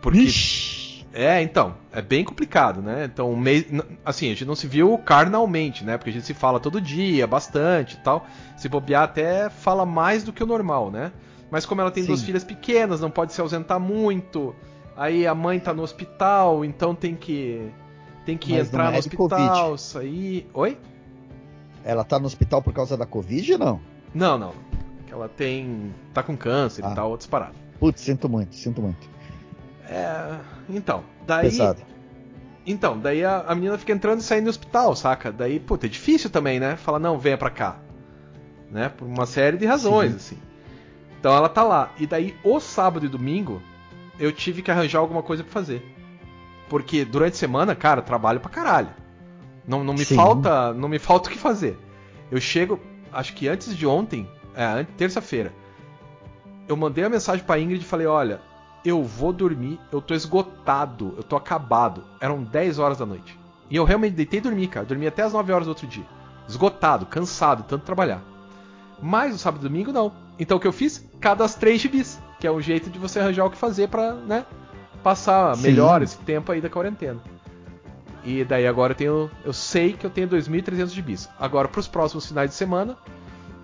Speaker 1: Porque. Ixi. É, então, é bem complicado, né? Então, mês, assim, a gente não se viu carnalmente, né? Porque a gente se fala todo dia, bastante e tal. Se bobear até fala mais do que o normal, né? Mas como ela tem Sim. duas filhas pequenas, não pode se ausentar muito. Aí a mãe tá no hospital, então tem que tem que Mas entrar no é hospital, sair. Oi?
Speaker 2: Ela tá no hospital por causa da Covid ou não?
Speaker 1: Não, não. Ela tem. tá com câncer ah. e tal, outras paradas.
Speaker 2: Putz, sinto muito, sinto muito.
Speaker 1: É. Então, daí.
Speaker 2: Pesado.
Speaker 1: Então, daí a, a menina fica entrando e saindo do hospital, saca? Daí, puta, é difícil também, né? Fala, não, venha pra cá. Né? Por uma série de razões,
Speaker 2: Sim.
Speaker 1: assim. Então ela tá lá. E daí, o sábado e domingo, eu tive que arranjar alguma coisa pra fazer. Porque durante a semana, cara, trabalho pra caralho. Não, não me
Speaker 2: Sim.
Speaker 1: falta. Não me falta o que fazer. Eu chego, acho que antes de ontem, é, terça-feira, eu mandei a mensagem pra Ingrid e falei, olha, eu vou dormir, eu tô esgotado, eu tô acabado. Eram 10 horas da noite. E eu realmente deitei e dormi, cara. Dormi até as 9 horas do outro dia. Esgotado, cansado, tanto trabalhar. Mas o sábado e domingo não. Então o que eu fiz? Cadastrei gibis, que é um jeito de você arranjar o que fazer pra, né, passar
Speaker 2: Sim.
Speaker 1: melhor esse tempo aí da quarentena. E daí agora eu tenho, eu sei que eu tenho 2.300 gibis. Agora pros próximos finais de semana,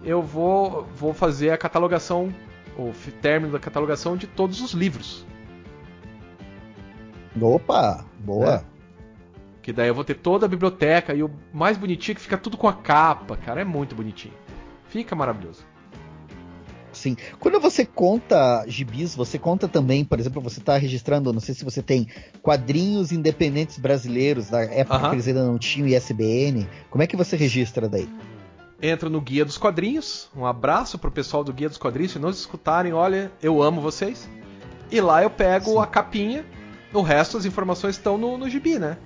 Speaker 1: eu vou vou fazer a catalogação, o término da catalogação de todos os livros.
Speaker 2: Opa, boa.
Speaker 1: É. Que daí eu vou ter toda a biblioteca e o mais bonitinho é que fica tudo com a capa, cara, é muito bonitinho. Fica maravilhoso.
Speaker 2: Sim. Quando você conta gibis, você conta também, por exemplo, você está registrando, não sei se você tem quadrinhos independentes brasileiros da época
Speaker 1: Aham.
Speaker 2: que eles ainda não tinham ISBN. Como é que você registra daí?
Speaker 1: Entra no Guia dos Quadrinhos. Um abraço pro pessoal do Guia dos Quadrinhos. Se não escutarem, olha, eu amo vocês. E lá eu pego
Speaker 2: Sim.
Speaker 1: a capinha. O resto, as informações estão no, no gibi, né?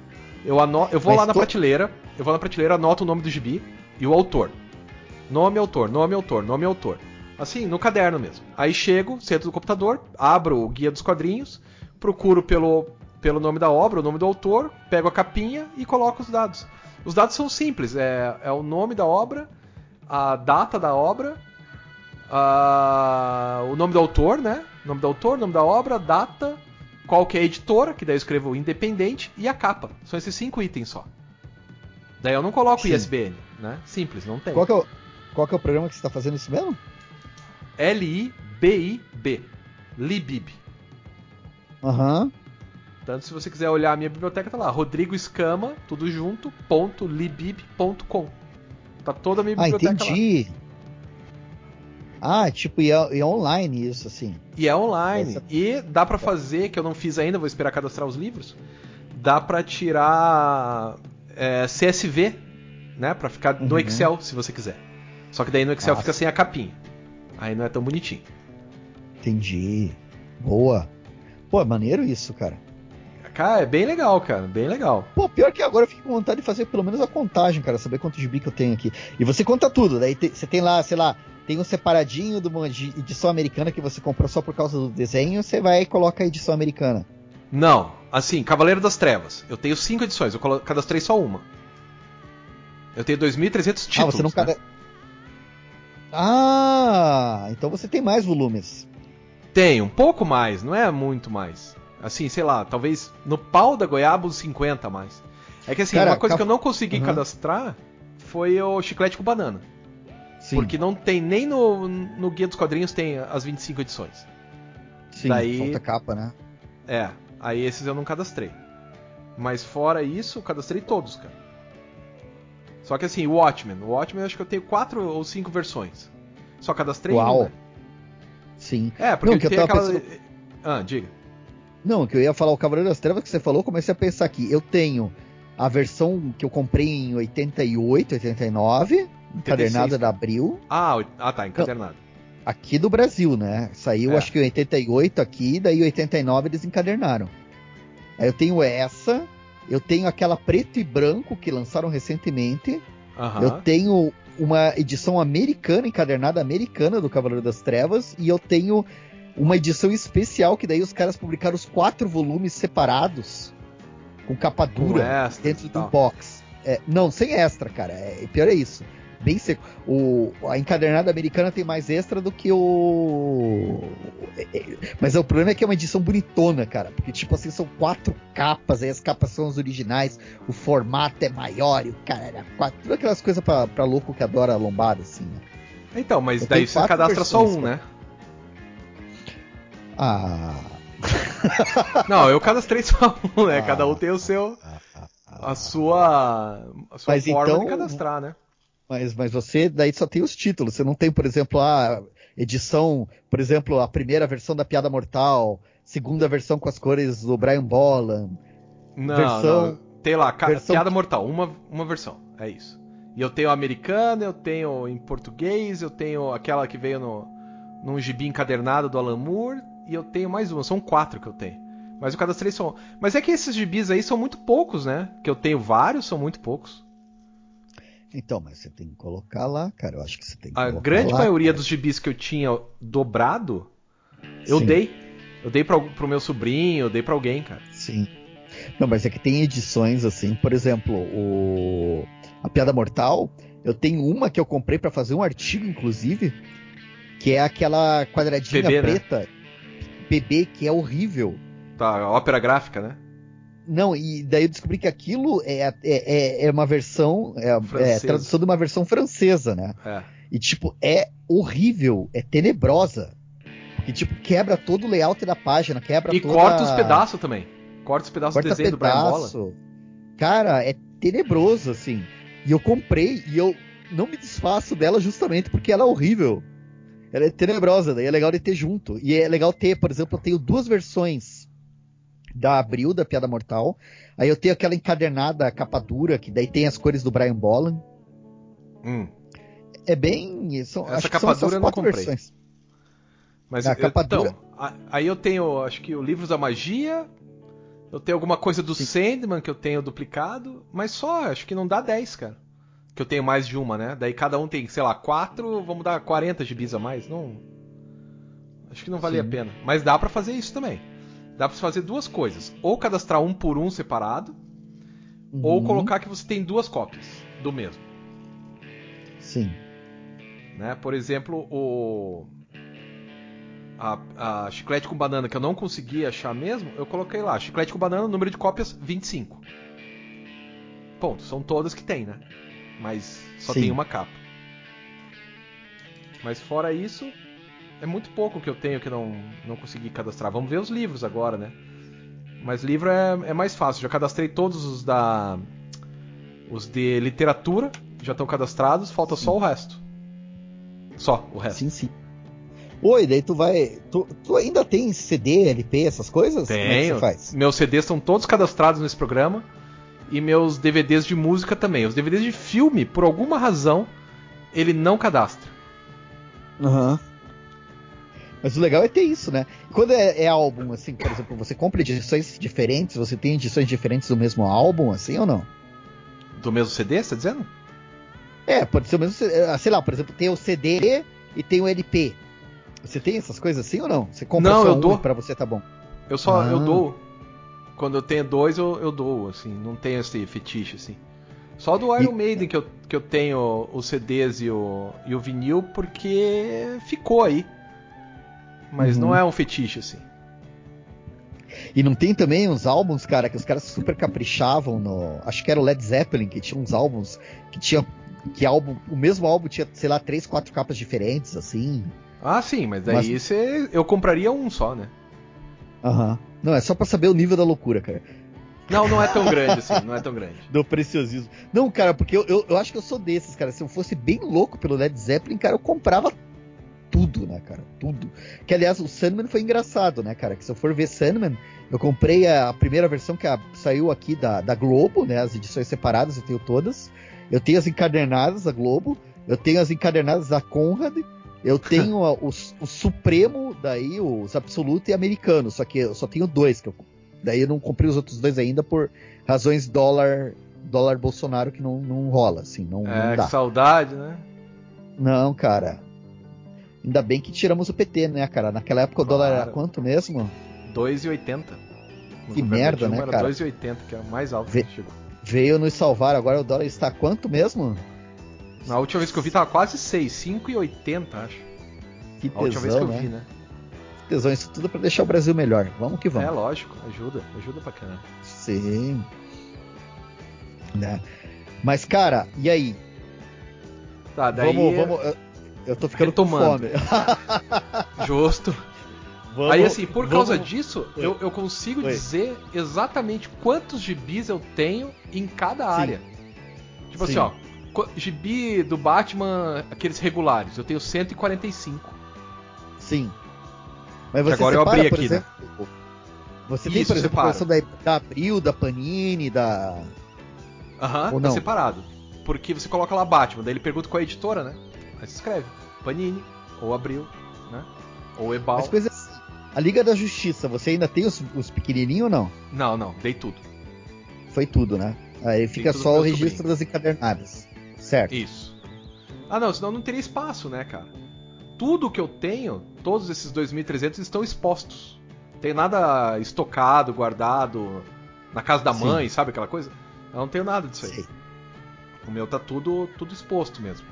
Speaker 1: Eu, ano... eu vou
Speaker 2: Mas
Speaker 1: lá na prateleira. Eu vou na prateleira, anoto o nome do gibi e o autor. Nome, autor, nome, autor, nome, autor. Assim, no caderno mesmo. Aí chego, sento no computador, abro o Guia dos Quadrinhos, procuro pelo, pelo nome da obra, o nome do autor, pego a capinha e coloco os dados. Os dados são simples, é, é o nome da obra, a data da obra, a- o nome do autor, né? Nome do autor, nome da obra, data, qual que é a editora, que daí eu escrevo independente, e a capa. São esses cinco itens só. Daí eu não coloco
Speaker 2: Sim.
Speaker 1: ISBN, né? Simples, não tem.
Speaker 2: Qual que, é o, qual que é o programa que você está fazendo isso mesmo?
Speaker 1: L-I-B-I-B. Libib.
Speaker 2: Aham.
Speaker 1: Tanto se você quiser olhar a minha biblioteca, tá lá. Rodrigo Escama, tudo junto, ponto, libib.com. Tá toda a minha
Speaker 2: Ah,
Speaker 1: biblioteca lá.
Speaker 2: entendi. Ah, tipo, e é, e é online isso, assim.
Speaker 1: E é online.
Speaker 2: Essa-
Speaker 1: E dá pra fazer, que eu não fiz ainda, vou esperar cadastrar os livros. Dá pra tirar é, CSV, né? Pra ficar no
Speaker 2: Uhum.
Speaker 1: Excel, se você quiser. Só que daí no Excel
Speaker 2: Nossa.
Speaker 1: fica sem a capinha. Aí não é tão bonitinho.
Speaker 2: Entendi. Boa. Pô, é maneiro isso, cara.
Speaker 1: Cara, é bem legal, cara. Bem legal.
Speaker 2: Pô, pior que agora eu fico com vontade de fazer pelo menos a contagem, cara, saber quanto gibi que eu tenho aqui. E você conta tudo, daí te- você tem lá, sei lá, tem um separadinho de uma edi- edição americana que você comprou só por causa do desenho, você vai e coloca a edição americana.
Speaker 1: Não, assim, Cavaleiro das Trevas. Eu tenho cinco edições, eu cadastrei só uma. Eu tenho 2.300 títulos.
Speaker 2: ah, você não
Speaker 1: né?
Speaker 2: cada... Ah, então você tem mais volumes.
Speaker 1: Tem, um pouco mais, não é muito mais. Assim, sei lá, talvez no pau da goiaba uns 50 a mais. É que assim,
Speaker 2: Cara,
Speaker 1: uma coisa
Speaker 2: cap-
Speaker 1: que eu não consegui
Speaker 2: Uhum.
Speaker 1: cadastrar foi o chiclete com banana.
Speaker 2: Sim,
Speaker 1: Porque não tem, nem no, no Guia dos Quadrinhos tem as 25 edições.
Speaker 2: sim,
Speaker 1: daí-
Speaker 2: falta capa, né?
Speaker 1: É, aí esses eu não cadastrei. Mas fora isso, eu cadastrei todos, cara. Só que assim, o Watchmen. O Watchmen eu acho que eu tenho quatro ou cinco versões. Só cadastrei
Speaker 2: Uau.
Speaker 1: um, né?
Speaker 2: Sim.
Speaker 1: É, porque
Speaker 2: Não, que eu tava
Speaker 1: aquela...
Speaker 2: pensando-
Speaker 1: Ah, diga.
Speaker 2: Não, que eu ia falar o Cavaleiro das Trevas que você falou, comecei a pensar aqui. Eu tenho a versão que eu comprei em 88, 89, encadernada da Abril,
Speaker 1: Ah, ah tá, encadernado.
Speaker 2: aqui do Brasil, né? Saiu
Speaker 1: É.
Speaker 2: acho que em 88 aqui, daí em 89 eles encadernaram. Aí eu tenho essa, eu tenho aquela preto e branco que lançaram recentemente,
Speaker 1: Aham.
Speaker 2: eu tenho uma edição americana, encadernada americana do Cavaleiro das Trevas, e eu tenho uma edição especial que daí os caras publicaram os quatro volumes separados, com capa dura,
Speaker 1: extras
Speaker 2: dentro de um
Speaker 1: tal.
Speaker 2: box. É, não, sem extra, cara. É, pior é isso. Bem seco. O, a encadernada americana tem mais extra do que o. é, é, Mas o problema é que é uma edição bonitona, cara. Porque, tipo assim, são quatro capas, aí as capas são as originais, o formato é maior, e o cara era quatro. Tudo aquelas coisas pra, pra louco que adora a lombada, assim, né?
Speaker 1: Então, mas
Speaker 2: Eu
Speaker 1: daí você cadastra só um,
Speaker 2: cara.
Speaker 1: né?
Speaker 2: Ah. <laughs>
Speaker 1: Não, eu cadastrei só um, né?
Speaker 2: Ah.
Speaker 1: Cada um tem o seu. A sua. A sua
Speaker 2: Mas
Speaker 1: forma
Speaker 2: então-
Speaker 1: de cadastrar, né?
Speaker 2: Mas, mas você daí só tem os títulos. Você não tem, por exemplo, a edição, por exemplo, a primeira versão da Piada Mortal, segunda versão com as cores do Brian Boland.
Speaker 1: Não,
Speaker 2: Versão-
Speaker 1: não. Tem lá,
Speaker 2: versão-
Speaker 1: Piada Mortal, uma, uma versão, é isso. E eu tenho americana, eu tenho em português, eu tenho aquela que veio no, num gibi encadernado do Alan Moore, e eu tenho mais uma, são quatro que eu tenho. Mas eu cadastrei só. Mas é que esses gibis aí são muito poucos, né? Que eu tenho vários, são muito poucos.
Speaker 2: Então, mas você tem que colocar lá, cara. Eu acho que você tem que
Speaker 1: A grande
Speaker 2: lá,
Speaker 1: maioria
Speaker 2: cara.
Speaker 1: dos gibis que eu tinha dobrado, eu
Speaker 2: Sim.
Speaker 1: dei. Eu dei pra, pro meu sobrinho, eu dei pra alguém, cara.
Speaker 2: Sim. Não, mas é que tem edições assim, por exemplo, o a Piada Mortal, eu tenho uma que eu comprei pra fazer um artigo, inclusive, que é aquela quadradinha
Speaker 1: PB, né?
Speaker 2: preta, PB, que é horrível.
Speaker 1: Tá, ópera gráfica, né?
Speaker 2: Não, e daí eu descobri que aquilo é, é, é- é uma versão, é, é tradução de uma versão francesa, né?
Speaker 1: É.
Speaker 2: E, tipo, é horrível, é tenebrosa. E, tipo, quebra todo o layout da página, quebra
Speaker 1: E
Speaker 2: toda...
Speaker 1: corta os pedaços também. Corta os pedaços do
Speaker 2: Corta
Speaker 1: desenho do Brian Bola.
Speaker 2: pedaço. Cara, é tenebroso, assim. E eu comprei e eu não me desfaço dela justamente porque ela é horrível. Ela é tenebrosa, daí é legal de ter junto. E é legal ter, por exemplo, eu tenho duas versões da Abril, da Piada Mortal. Aí eu tenho aquela encadernada capa dura, que daí tem as cores do Brian Bolan.
Speaker 1: Hum.
Speaker 2: É bem. São,
Speaker 1: Essa capa dura eu não comprei.
Speaker 2: versões.
Speaker 1: Mas
Speaker 2: A
Speaker 1: eu-
Speaker 2: capa
Speaker 1: então,
Speaker 2: dura-
Speaker 1: aí eu tenho, acho que o Livros da Magia, eu tenho alguma coisa do
Speaker 2: Sim.
Speaker 1: Sandman que eu tenho duplicado, mas só, acho que não dá 10, cara. Que eu tenho mais de uma, né? Daí cada um tem, sei lá, 4, vamos dar 40 gibis a mais, não. Acho que não valia
Speaker 2: Sim.
Speaker 1: a pena. Mas dá pra fazer isso também. Dá pra fazer duas coisas. Ou cadastrar um por um separado, ou
Speaker 2: Uhum,
Speaker 1: colocar que você tem duas cópias do mesmo.
Speaker 2: Sim.
Speaker 1: né? Por exemplo, o a, a chiclete com banana que eu não consegui achar mesmo, eu coloquei lá, chiclete com banana, número de cópias 25. Ponto, são todas que tem, né? Mas só
Speaker 2: Sim.
Speaker 1: tem uma capa. Mas fora isso, é muito pouco que eu tenho que não, não consegui cadastrar. Vamos ver os livros agora, né? Mas livro é, é mais fácil. Já cadastrei todos os da. Os de literatura, já estão cadastrados, falta só o resto. Só o resto.
Speaker 2: Sim, sim. Oi, daí tu vai. Tu, tu ainda tem CD, LP, essas coisas? Como é que
Speaker 1: Tenho.
Speaker 2: você faz?
Speaker 1: Meus CDs estão todos cadastrados nesse programa. E meus DVDs de música também. Os DVDs de filme, por alguma razão, ele não cadastra.
Speaker 2: Aham. Mas o legal é ter isso, né? Quando é, é álbum, assim, por exemplo, você compra edições diferentes, você tem edições diferentes do mesmo álbum, assim ou não?
Speaker 1: Do mesmo CD, você tá dizendo?
Speaker 2: É, pode ser o mesmo, ah, sei lá, por exemplo, tem o CD e tem o LP. Você tem essas coisas assim ou não? Você compra
Speaker 1: Não,
Speaker 2: só
Speaker 1: eu
Speaker 2: um
Speaker 1: dou.
Speaker 2: pra você tá bom.
Speaker 1: Eu só
Speaker 2: Ah.
Speaker 1: eu dou. Quando eu tenho dois, eu, eu dou, assim. Não tenho esse fetiche, assim. Só do Iron Maiden que eu, que eu tenho os CDs e o, e o vinil, porque ficou aí. Mas
Speaker 2: Uhum.
Speaker 1: não é um fetiche, assim.
Speaker 2: E não tem também uns álbuns, cara, que os caras super caprichavam no. Acho que era o Led Zeppelin, que tinha uns álbuns que tinha. Que álbum. O mesmo álbum tinha, sei lá, três, quatro capas diferentes, assim.
Speaker 1: Ah, sim, mas daí
Speaker 2: Mas-
Speaker 1: você, eu compraria um só, né?
Speaker 2: Aham. Não, é só pra saber o nível da loucura, cara.
Speaker 1: Não, não é tão grande assim, não é tão grande. <laughs>
Speaker 2: Do preciosismo. Não, cara, porque eu, eu, eu acho que eu sou desses, cara. Se eu fosse bem louco pelo Led Zeppelin, cara, eu comprava tudo, né, cara? Tudo. Que, aliás, o Sandman foi engraçado, né, cara? Que se eu for ver Sandman, eu comprei a primeira versão que a- saiu aqui da, da Globo, né? As edições separadas, eu tenho todas. Eu tenho as encadernadas da Globo. Eu tenho as encadernadas da Conrad. Eu tenho a- os- o, Supremo, daí os Absolute e americanos. Só que eu só tenho dois. Que eu, daí eu não comprei os outros dois ainda por razões dólar dólar Bolsonaro que não, não rola, assim, não, não
Speaker 1: É,
Speaker 2: dá.
Speaker 1: que saudade, né?
Speaker 2: Não, cara. Ainda bem que tiramos o PT, né, cara? Naquela época o dólar era
Speaker 1: Claro.
Speaker 2: quanto mesmo?
Speaker 1: 2,80. No
Speaker 2: Que merda, né,
Speaker 1: era
Speaker 2: cara?
Speaker 1: 2,80, que é o mais alto
Speaker 2: Vê-
Speaker 1: que chegou.
Speaker 2: Veio nos salvar, agora o dólar está quanto mesmo?
Speaker 1: Na última vez que eu vi tava quase 6, 5,80, acho.
Speaker 2: Que
Speaker 1: A última vez que
Speaker 2: tesão,
Speaker 1: eu vi,
Speaker 2: né?
Speaker 1: né?
Speaker 2: Tesão, isso tudo pra deixar o Brasil melhor. Vamos que
Speaker 1: É,
Speaker 2: vamos.
Speaker 1: lógico, ajuda, ajuda pra caramba.
Speaker 2: Sim. Né? Mas, cara, e aí?
Speaker 1: Tá, daí.
Speaker 2: Vamos, vamos. Eu- Eu tô ficando
Speaker 1: Retomando.
Speaker 2: com fome. <laughs>
Speaker 1: Justo.
Speaker 2: Vamos-
Speaker 1: Aí assim, por causa
Speaker 2: vamos-
Speaker 1: disso,
Speaker 2: Oi.
Speaker 1: eu, eu consigo
Speaker 2: Oi.
Speaker 1: dizer exatamente quantos gibis eu tenho em cada
Speaker 2: Sim.
Speaker 1: área. Tipo
Speaker 2: Sim.
Speaker 1: assim, ó. Gibi do Batman, aqueles regulares, eu tenho 145.
Speaker 2: Sim. Mas
Speaker 1: Que
Speaker 2: você
Speaker 1: agora eu
Speaker 2: separa,
Speaker 1: abri
Speaker 2: por
Speaker 1: aqui, né?
Speaker 2: exemplo, Você tem,
Speaker 1: Isso,
Speaker 2: por exemplo,
Speaker 1: separa.
Speaker 2: da, da Abril, da Panini, da.
Speaker 1: Aham,
Speaker 2: Ou
Speaker 1: tá
Speaker 2: não?
Speaker 1: separado. Porque você coloca lá Batman, daí ele pergunta qual é a editora, né? Aí você escreve Panini, ou Abril, né? Ou Ebal.
Speaker 2: As coisas assim. A Liga da Justiça, você ainda tem os, os pequenininhos ou não?
Speaker 1: Não, não, dei tudo.
Speaker 2: Foi tudo, né? Aí fica só o registro das encadernadas. Certo.
Speaker 1: Isso. Ah, não, senão não teria espaço, né, cara? Tudo que eu tenho, todos esses 2.300 estão expostos. Tem nada estocado, guardado na casa da
Speaker 2: Sim.
Speaker 1: mãe, sabe aquela coisa? Eu não tenho nada disso aí. O meu tá tudo, tudo exposto mesmo.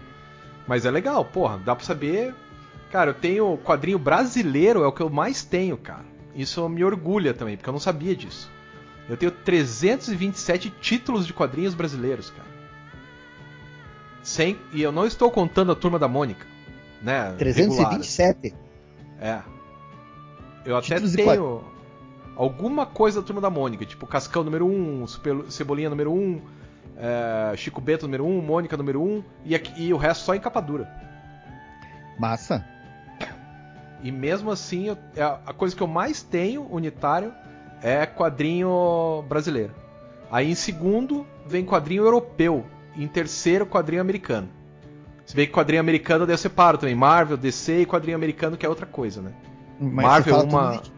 Speaker 1: Mas é legal, porra, dá pra saber. Cara, eu tenho quadrinho brasileiro, é o que eu mais tenho, cara. Isso me orgulha também, porque eu não sabia disso. Eu tenho 327 títulos de quadrinhos brasileiros, cara. Sem, e eu não estou contando a turma da Mônica, né? regular.
Speaker 2: 327.
Speaker 1: É. Eu até
Speaker 2: Títulos
Speaker 1: tenho alguma coisa da turma da Mônica, tipo Cascão número 1, Super- Cebolinha número 1, é, Chico Bento número 1, Mônica número 1 e, aqui- e o resto só em capa dura.
Speaker 2: Massa.
Speaker 1: E mesmo assim, eu- é a coisa que eu mais tenho unitário é quadrinho brasileiro. Aí em segundo vem quadrinho europeu. E em terceiro, quadrinho americano. Se bem que quadrinho americano eu separo também. Marvel, DC e quadrinho americano, que é outra coisa, né?
Speaker 2: Mas
Speaker 1: Marvel,
Speaker 2: fala
Speaker 1: uma.
Speaker 2: de-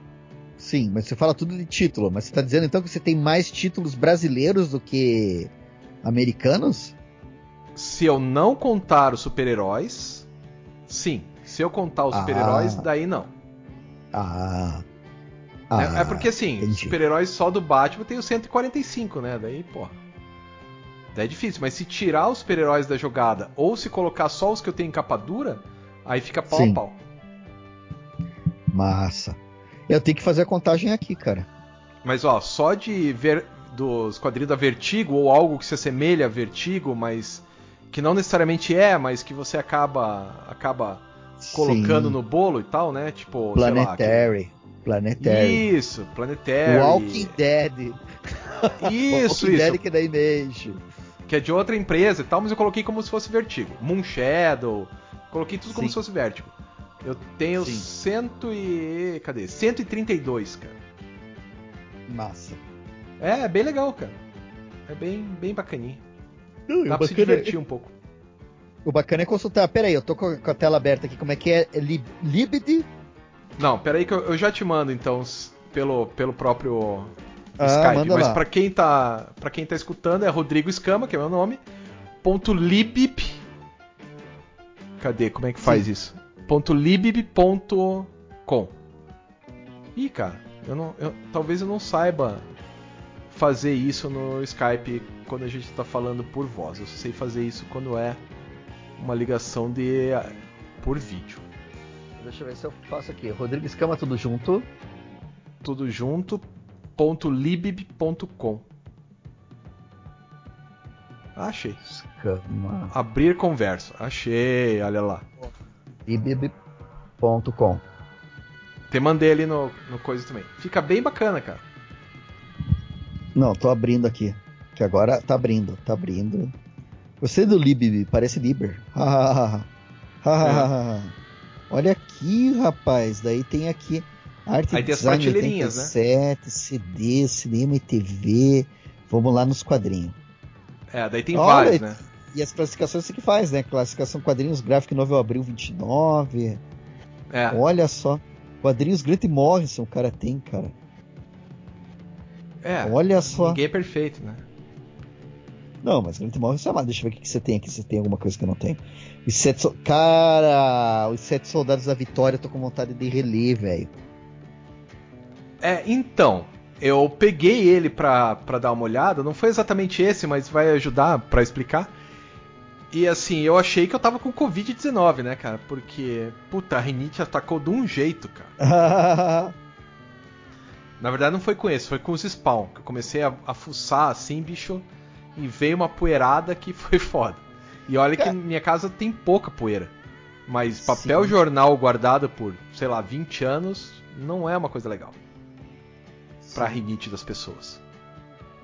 Speaker 2: Sim, mas você fala tudo de título. Mas você tá dizendo então que você tem mais títulos brasileiros do que americanos?
Speaker 1: Se eu não contar os super-heróis, sim. Se eu contar os
Speaker 2: Ah.
Speaker 1: super-heróis, daí não.
Speaker 2: Ah.
Speaker 1: é, é porque assim, super-heróis só do Batman tem os 145, né? Daí, porra. Daí é difícil, mas se tirar os super-heróis da jogada ou se colocar só os que eu tenho em capa dura, aí fica pau
Speaker 2: Sim.
Speaker 1: a pau.
Speaker 2: Massa. Eu tenho que fazer a contagem aqui, cara.
Speaker 1: Mas ó, só de ver dos quadrinhos da Vertigo ou algo que se assemelha a Vertigo, mas que não necessariamente é, mas que você acaba acaba colocando
Speaker 2: Sim.
Speaker 1: no bolo e tal, né? Tipo, sei lá,
Speaker 2: Planetary. Planetary.
Speaker 1: Isso, Planetary.
Speaker 2: Walking Dead. <laughs>
Speaker 1: Isso,
Speaker 2: Walking
Speaker 1: isso.
Speaker 2: Dead que é da Image.
Speaker 1: Que é de outra empresa e tal, mas eu coloquei como se fosse Vertigo. Moon Shadow, coloquei tudo como
Speaker 2: Sim.
Speaker 1: se fosse Vertigo. Eu tenho
Speaker 2: Sim.
Speaker 1: cento e... cadê? 132, cara.
Speaker 2: Massa.
Speaker 1: É, é bem legal, cara. É bem, bem bacaninho.
Speaker 2: Não,
Speaker 1: Dá pra se
Speaker 2: bacana,
Speaker 1: divertir um pouco.
Speaker 2: o bacana é consultar. Pera aí, eu tô com a, tela aberta aqui. Como é que é? é Lib Libid?
Speaker 1: Não, peraí que eu, eu já te mando então pelo, pelo próprio
Speaker 2: Ah,
Speaker 1: Skype. Mas pra quem tá para quem tá escutando é Rodrigo Escama, que é meu nome. Ponto libib. Cadê? Como é que faz isso? Ponto libib.com. Ih, cara, eu não, eu- talvez eu não saiba fazer isso no Skype quando a gente tá falando por voz. Eu sei fazer isso quando é uma ligação de por vídeo.
Speaker 2: Deixa eu ver se eu faço aqui. Rodrigo Escama, tudo junto.
Speaker 1: tudo junto, ponto libib.com. Achei.
Speaker 2: Escama.
Speaker 1: Abrir conversa. Achei, olha lá.
Speaker 2: Libib.com.
Speaker 1: Te mandei ali no, no coisa também. Fica bem bacana, cara.
Speaker 2: Não, tô abrindo aqui. Que agora tá abrindo, tá abrindo. Gostei do Libib, parece Liber. Olha aqui, rapaz. Daí tem aqui arte
Speaker 1: Aí tem as né?
Speaker 2: 87, CD, cinema e TV. Vamos lá nos quadrinhos.
Speaker 1: É, daí tem
Speaker 2: Olha,
Speaker 1: vários, né?
Speaker 2: E as classificações você que faz, né? Classificação quadrinhos gráfico novel abril 29.
Speaker 1: É.
Speaker 2: Olha só. Quadrinhos Grant Morrison o cara tem, cara.
Speaker 1: É.
Speaker 2: Olha só.
Speaker 1: Ninguém é perfeito, né?
Speaker 2: Não, mas Morrison é mais. Deixa eu ver o que você tem aqui. Se tem alguma coisa que eu não tenho. Os sete so- Cara, os sete soldados da vitória, eu tô com vontade de reler, velho.
Speaker 1: É, então, eu peguei ele pra, pra dar uma olhada, não foi exatamente esse, mas vai ajudar pra explicar. E assim, eu achei que eu tava com Covid-19, né, cara? Porque, puta, a rinite atacou de um jeito, cara. <laughs> Na verdade não foi com esse, foi com os spawn. Que eu comecei a, a fuçar assim, bicho, e veio uma poeirada que <laughs> foi foda. E olha que
Speaker 2: Cara.
Speaker 1: minha casa tem pouca poeira. Mas papel
Speaker 2: Sim.
Speaker 1: jornal guardado por, sei lá, 20 anos não é uma coisa legal pra rinite das pessoas.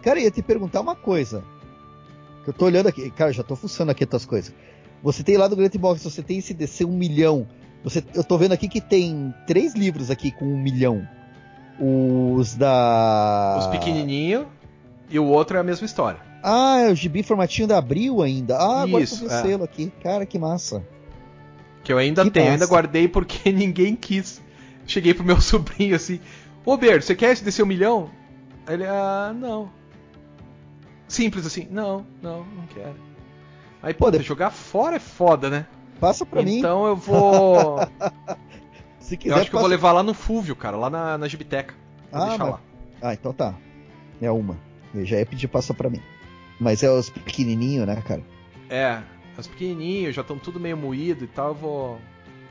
Speaker 2: Cara, eu ia te perguntar uma coisa. Que eu tô olhando aqui. Cara, já tô fuçando aqui as tuas coisas. Você tem lá do Grant Morrison, você tem esse DC um milhão. Você, eu tô vendo aqui que tem três livros aqui com um milhão. Os da.
Speaker 1: Os pequenininhos e o outro é a mesma história.
Speaker 2: Ah, é o gibi formatinho da Abril ainda. Ah, agora
Speaker 1: Isso,
Speaker 2: eu tô
Speaker 1: é.
Speaker 2: selo aqui. Cara, que massa.
Speaker 1: Que eu ainda
Speaker 2: Que
Speaker 1: tenho, eu ainda
Speaker 2: massa.
Speaker 1: guardei porque <laughs> ninguém quis. Cheguei pro meu <laughs> sobrinho assim: Ô Ber, você quer esse desse um milhão? Ele, ah, não. Simples assim: Não, não, não quero. Aí, pô,
Speaker 2: Pô, de-
Speaker 1: jogar fora é foda, né?
Speaker 2: Passa pra mim.
Speaker 1: então eu <laughs> vou.
Speaker 2: Se quiser,
Speaker 1: eu acho que eu vou
Speaker 2: passa-
Speaker 1: levar lá no Fúvio, cara, lá na, na Gibiteca. Vou
Speaker 2: Ah,
Speaker 1: deixar
Speaker 2: mas-
Speaker 1: lá.
Speaker 2: Ah, então tá. É uma. Eu já ia pedir passa pra mim. Mas é os pequenininhos, né, cara?
Speaker 1: É, os pequenininhos já estão tudo meio moído e tal, eu vou,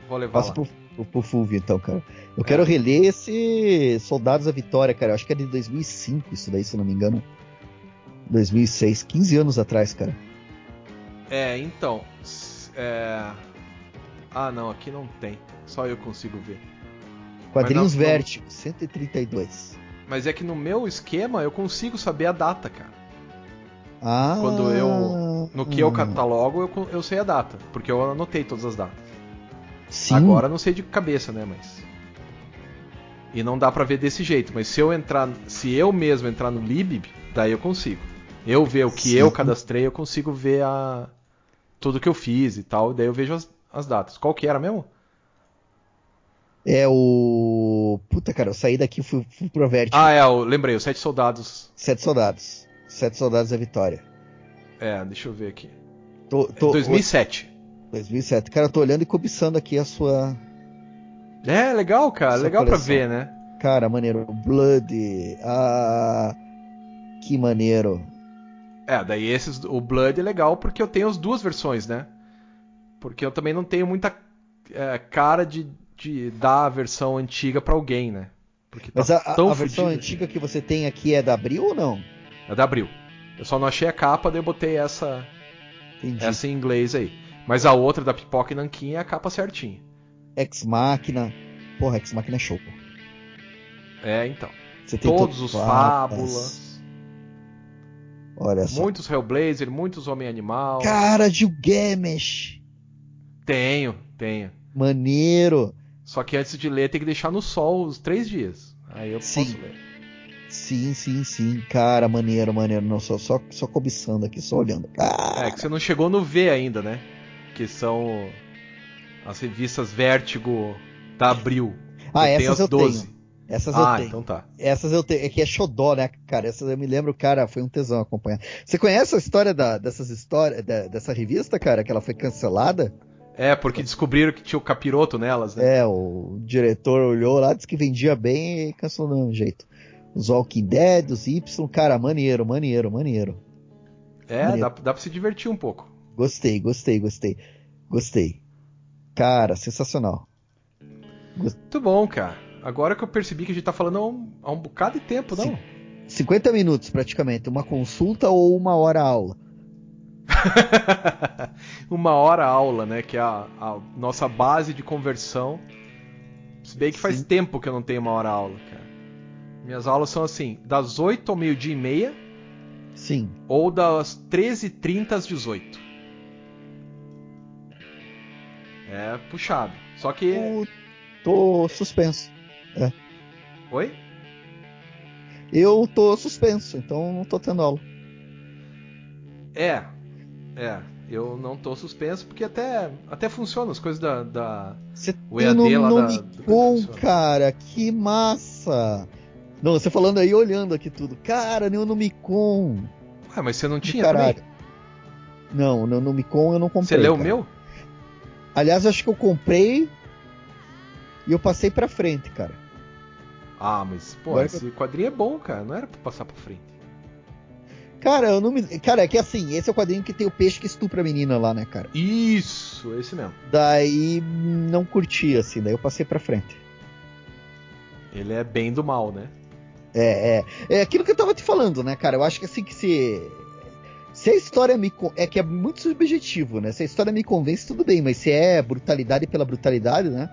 Speaker 1: vou levar
Speaker 2: Passa
Speaker 1: lá.
Speaker 2: pro, pro, pro Fulvio, então, cara. Eu
Speaker 1: É.
Speaker 2: quero reler esse Soldados da Vitória, cara. Eu acho que é de 2005, isso daí, se não me engano. 2006, 15 anos atrás, cara.
Speaker 1: É, então. é... Ah, não, aqui não tem. Só eu consigo ver.
Speaker 2: Quadrinhos
Speaker 1: não-
Speaker 2: Vértigo, 132.
Speaker 1: Mas é que no meu esquema eu consigo saber a data, cara.
Speaker 2: Ah.
Speaker 1: Quando eu- No que eu catalogo, eu, eu sei a data. Porque eu anotei todas as datas.
Speaker 2: Sim.
Speaker 1: Agora eu não sei de cabeça, né, mas. E não dá pra ver desse jeito. Mas se eu entrar. Se eu mesmo entrar no Libib, daí eu consigo. Eu ver o que
Speaker 2: Sim.
Speaker 1: eu cadastrei, eu consigo ver a. Tudo que eu fiz e tal. Daí eu vejo as, as datas. Qual que era mesmo?
Speaker 2: É o. Puta, cara, eu saí daqui e fui, fui pro Vértigo.
Speaker 1: Ah, é, eu lembrei, os Sete Soldados.
Speaker 2: Sete Soldados. Sete Soldados da Vitória.
Speaker 1: É, deixa eu ver aqui.
Speaker 2: Tô, tô,
Speaker 1: 2007.
Speaker 2: 2007. Cara, eu tô olhando e cobiçando aqui a sua.
Speaker 1: É, legal, cara.
Speaker 2: Essa
Speaker 1: legal pra
Speaker 2: coleção.
Speaker 1: ver, né?
Speaker 2: Cara, maneiro. Blood. Ah. Que maneiro.
Speaker 1: É, daí esses, o Blood é legal porque eu tenho as duas versões, né? Porque eu também não tenho muita é, cara de, de dar a versão antiga pra alguém, né? Porque tá
Speaker 2: Mas a, a- versão antiga que você tem aqui é da Abril ou não?
Speaker 1: É da Abril. Eu só não achei a capa, daí eu botei essa,
Speaker 2: Entendi.
Speaker 1: essa em inglês aí. Mas a outra da Pipoca e Nanquim é a capa certinha.
Speaker 2: Ex Machina. Porra, Ex Machina é show. pô.
Speaker 1: É, então.
Speaker 2: Você tem
Speaker 1: Todos os Fábulas,
Speaker 2: Olha só.
Speaker 1: muitos Hellblazer, muitos Homem-Animal.
Speaker 2: Cara, Gilgamesh.
Speaker 1: Tenho, tenho.
Speaker 2: Maneiro.
Speaker 1: Só que antes de ler tem que deixar no sol os três dias. Aí eu
Speaker 2: Sim.
Speaker 1: posso ler.
Speaker 2: Sim, sim, sim. Cara, maneiro, maneiro. Não, só, só, só cobiçando aqui, só olhando. Ah,
Speaker 1: É, que você não chegou no V ainda, né? Que são as revistas Vértigo da Abril.
Speaker 2: ah
Speaker 1: eu tenho
Speaker 2: essas
Speaker 1: as
Speaker 2: eu
Speaker 1: 12.
Speaker 2: tenho. Essas
Speaker 1: ah,
Speaker 2: eu tenho.
Speaker 1: então tá.
Speaker 2: Essas eu tenho. É que é xodó, né, cara? Essas eu me lembro, cara, foi um tesão acompanhar. Você conhece a história da- dessas histórias, da- dessa revista, cara, que ela foi cancelada?
Speaker 1: É, porque descobriram que tinha o capiroto nelas, né?
Speaker 2: É, o diretor olhou lá, disse que vendia bem e cancelou de um jeito. Os Walking Dead, os Y, cara, maneiro, maneiro, maneiro.
Speaker 1: É,
Speaker 2: Maneiro.
Speaker 1: dá, dá pra se divertir um pouco.
Speaker 2: Gostei, gostei, gostei. Gostei. Cara, sensacional.
Speaker 1: Muito bom, cara. Agora que eu percebi que a gente tá falando há um, há um bocado de tempo, não?
Speaker 2: Sim. 50 minutos praticamente, uma consulta ou uma hora aula. <laughs>
Speaker 1: Uma hora aula, né? Que é a, a nossa base de conversão. Se bem que faz
Speaker 2: Sim.
Speaker 1: tempo que eu não tenho uma hora aula, cara. Minhas aulas são assim, das 8 ao meio-dia e meia
Speaker 2: Sim.
Speaker 1: ou das 13h30 às 18 É puxado. Só que.
Speaker 2: Eu tô suspenso.
Speaker 1: Oi?
Speaker 2: Eu tô suspenso, então não tô tendo aula.
Speaker 1: É. É. Eu não tô suspenso porque até, até funciona as coisas da. da...
Speaker 2: Você
Speaker 1: O EAD
Speaker 2: no
Speaker 1: lá da-
Speaker 2: Nomicon,
Speaker 1: do-
Speaker 2: cara, que massa! Não, você falando aí, olhando aqui tudo. Cara, no Nomicon.
Speaker 1: Ué, mas você não tinha
Speaker 2: caralho.
Speaker 1: também?
Speaker 2: Não, no Nomicon eu não comprei.
Speaker 1: Você leu o meu?
Speaker 2: Aliás, eu acho que eu comprei e eu passei pra frente, cara.
Speaker 1: Ah, mas, pô,
Speaker 2: Agora
Speaker 1: esse quadrinho é bom, cara. Não era pra passar pra frente.
Speaker 2: Cara, eu não me. Cara, é que assim, esse é o quadrinho que tem o peixe que estupra a menina lá, né, cara?
Speaker 1: Isso, esse mesmo.
Speaker 2: Daí não curti, assim, daí eu passei pra frente.
Speaker 1: Ele é bem do mal, né?
Speaker 2: É, é. É aquilo que eu tava te falando, né, cara? Eu acho que assim que se. Se a história me. É que é muito subjetivo, né? Se a história me convence, tudo bem, mas se é brutalidade pela brutalidade, né?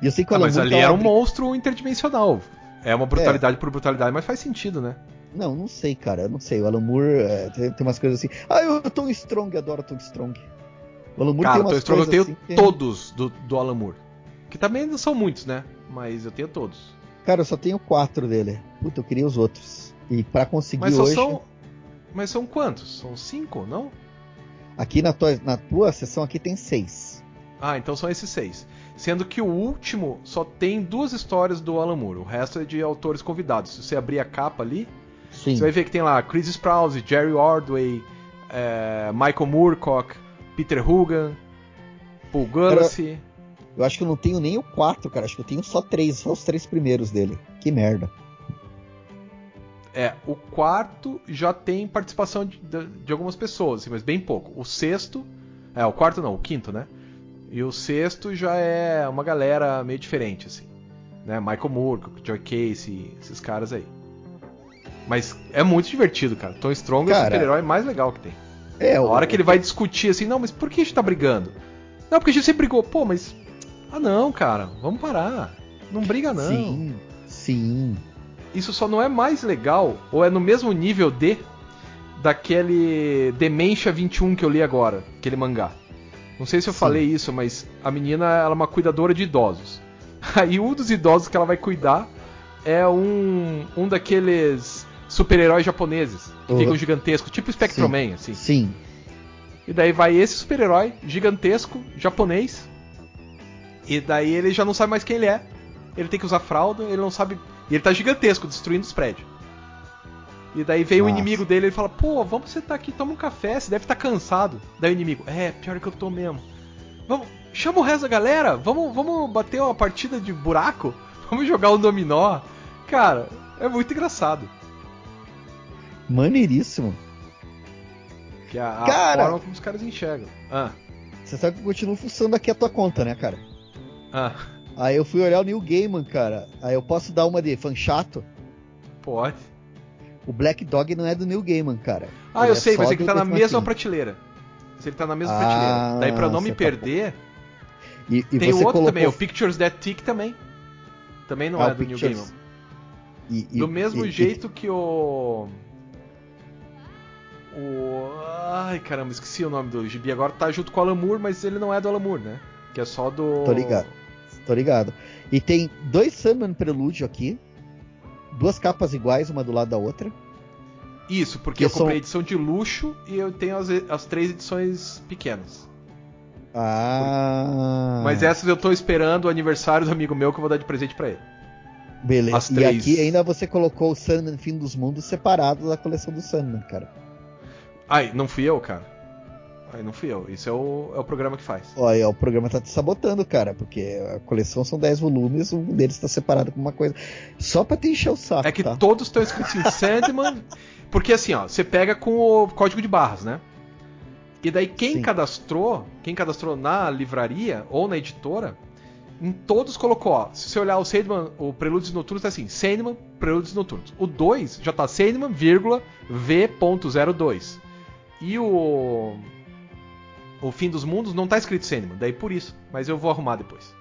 Speaker 2: E eu sei que o
Speaker 1: Ah,
Speaker 2: Alan
Speaker 1: mas ali
Speaker 2: tá
Speaker 1: era um monstro interdimensional. É uma brutalidade por brutalidade, mas faz sentido, né?
Speaker 2: Não, não sei, cara. Eu não sei. O Alan Moore é, tem, tem umas coisas assim. Ah, eu Tom Strong, adoro Tom Strong. O Alan Moore
Speaker 1: Cara,
Speaker 2: tem umas
Speaker 1: Toy Strong eu tenho
Speaker 2: assim que-
Speaker 1: todos do, do Alan Moore. Que também não são muitos, né? Mas eu tenho todos.
Speaker 2: Cara, eu só tenho quatro dele. Puta, eu queria os outros. E para conseguir
Speaker 1: mas
Speaker 2: hoje.
Speaker 1: São... Mas são quantos? São cinco, não?
Speaker 2: Aqui na tua, na tua sessão aqui tem seis.
Speaker 1: Ah, então são esses seis. Sendo que o último só tem duas histórias do Alan Moore. O resto é de autores convidados. Se você abrir a capa ali, Sim. você vai ver que tem lá Chris Sprouse, Jerry Ordway, é, Michael Moorcock, Peter Hugan, Paul Gulacy.
Speaker 2: Eu acho que eu não tenho nem o 4, cara. Acho que eu tenho só três, só os três primeiros dele. Que merda.
Speaker 1: É, o quarto já tem participação de, de, de algumas pessoas, assim, mas bem pouco. O sexto. É, o quarto não, o quinto, né? E o sexto já é uma galera meio diferente, assim. Né? Michael Moore, Joy Casey, esses caras aí. Mas é muito divertido, cara. Tom Strong cara, é o super-herói mais legal que tem. É, a hora que ele vai discutir assim, não, mas por que a gente tá brigando? Não, porque a gente sempre brigou. Pô, mas ah, não, cara, vamos parar. Não briga, não.
Speaker 2: Sim, sim.
Speaker 1: Isso só não é mais legal, ou é no mesmo nível de daquele Dementia 21 que eu li agora, aquele mangá. Não sei se eu sim. falei isso, mas a menina ela é uma cuidadora de idosos. <laughs> Aí um dos idosos que ela vai cuidar é um, um daqueles super-heróis japoneses que uhum. ficam gigantescos, tipo Spectrum-Man, assim.
Speaker 2: Sim.
Speaker 1: E daí vai esse super-herói gigantesco, japonês, e daí ele já não sabe mais quem ele é. Ele tem que usar fralda, ele não sabe. E ele tá gigantesco, destruindo os prédios. E daí vem Nossa. o inimigo dele e fala: Pô, vamos sentar aqui, toma um café, você deve estar tá cansado. Daí o inimigo: É, pior que eu tô mesmo. Vamos, chama o resto da galera, vamos, vamos bater uma partida de buraco, <laughs> vamos jogar um dominó. Cara, é muito engraçado.
Speaker 2: Maneiríssimo.
Speaker 1: Que é a, cara, a forma como os caras enxergam. Ah.
Speaker 2: Você sabe que eu continuo fuçando aqui a tua conta, né, cara?
Speaker 1: Ah.
Speaker 2: Aí eu fui olhar o New Gaiman, cara. Aí eu posso dar uma de fã chato?
Speaker 1: Pode.
Speaker 2: O Black Dog não é do New Gaiman, cara.
Speaker 1: Ah, ele eu é sei, mas ele tá na mesma prateleira. Se ele tá na mesma ah, prateleira. Daí pra não me tá perder. Tá... E, e tem outro colocou... também, o Pictures That Tick também. Também não ah, é do Pictures... New Gaiman. E, do mesmo jeito que o. O. Ai caramba, esqueci o nome do gibi. Agora tá junto com o Alan Moore, mas ele não é do Alan Moore, né? Que é só do.
Speaker 2: Tô ligado. Tô ligado. E tem dois Sandman Prelúdio aqui. Duas capas iguais, uma do lado da outra.
Speaker 1: Isso, porque eu comprei são... edição de luxo e eu tenho as, as três edições pequenas.
Speaker 2: Ah.
Speaker 1: Mas essas eu tô esperando o aniversário do amigo meu que eu vou dar de presente para ele.
Speaker 2: Beleza. As três. E aqui ainda você colocou o Sandman Fim dos Mundos separado da coleção do Sandman, cara.
Speaker 1: Ai, não fui eu, cara. Aí não fui eu. Isso é o, é o programa que faz.
Speaker 2: Olha, o programa tá te sabotando, cara, porque a coleção são 10 volumes, um deles está separado com uma coisa. Só pra te encher o saco.
Speaker 1: É que
Speaker 2: tá?
Speaker 1: todos estão escritos em Sandman. <laughs> porque assim, ó, você pega com o código de barras, né? E daí quem Sim. cadastrou, quem cadastrou na livraria ou na editora, em todos colocou, ó, se você olhar o Sandman, o Prelúdios Noturnos tá assim, Sandman, Prelúdios Noturnos. O 2 já tá Sandman, vírgula, V.02. E o o fim dos mundos não tá escrito Sandman, daí por isso. Mas eu vou arrumar depois.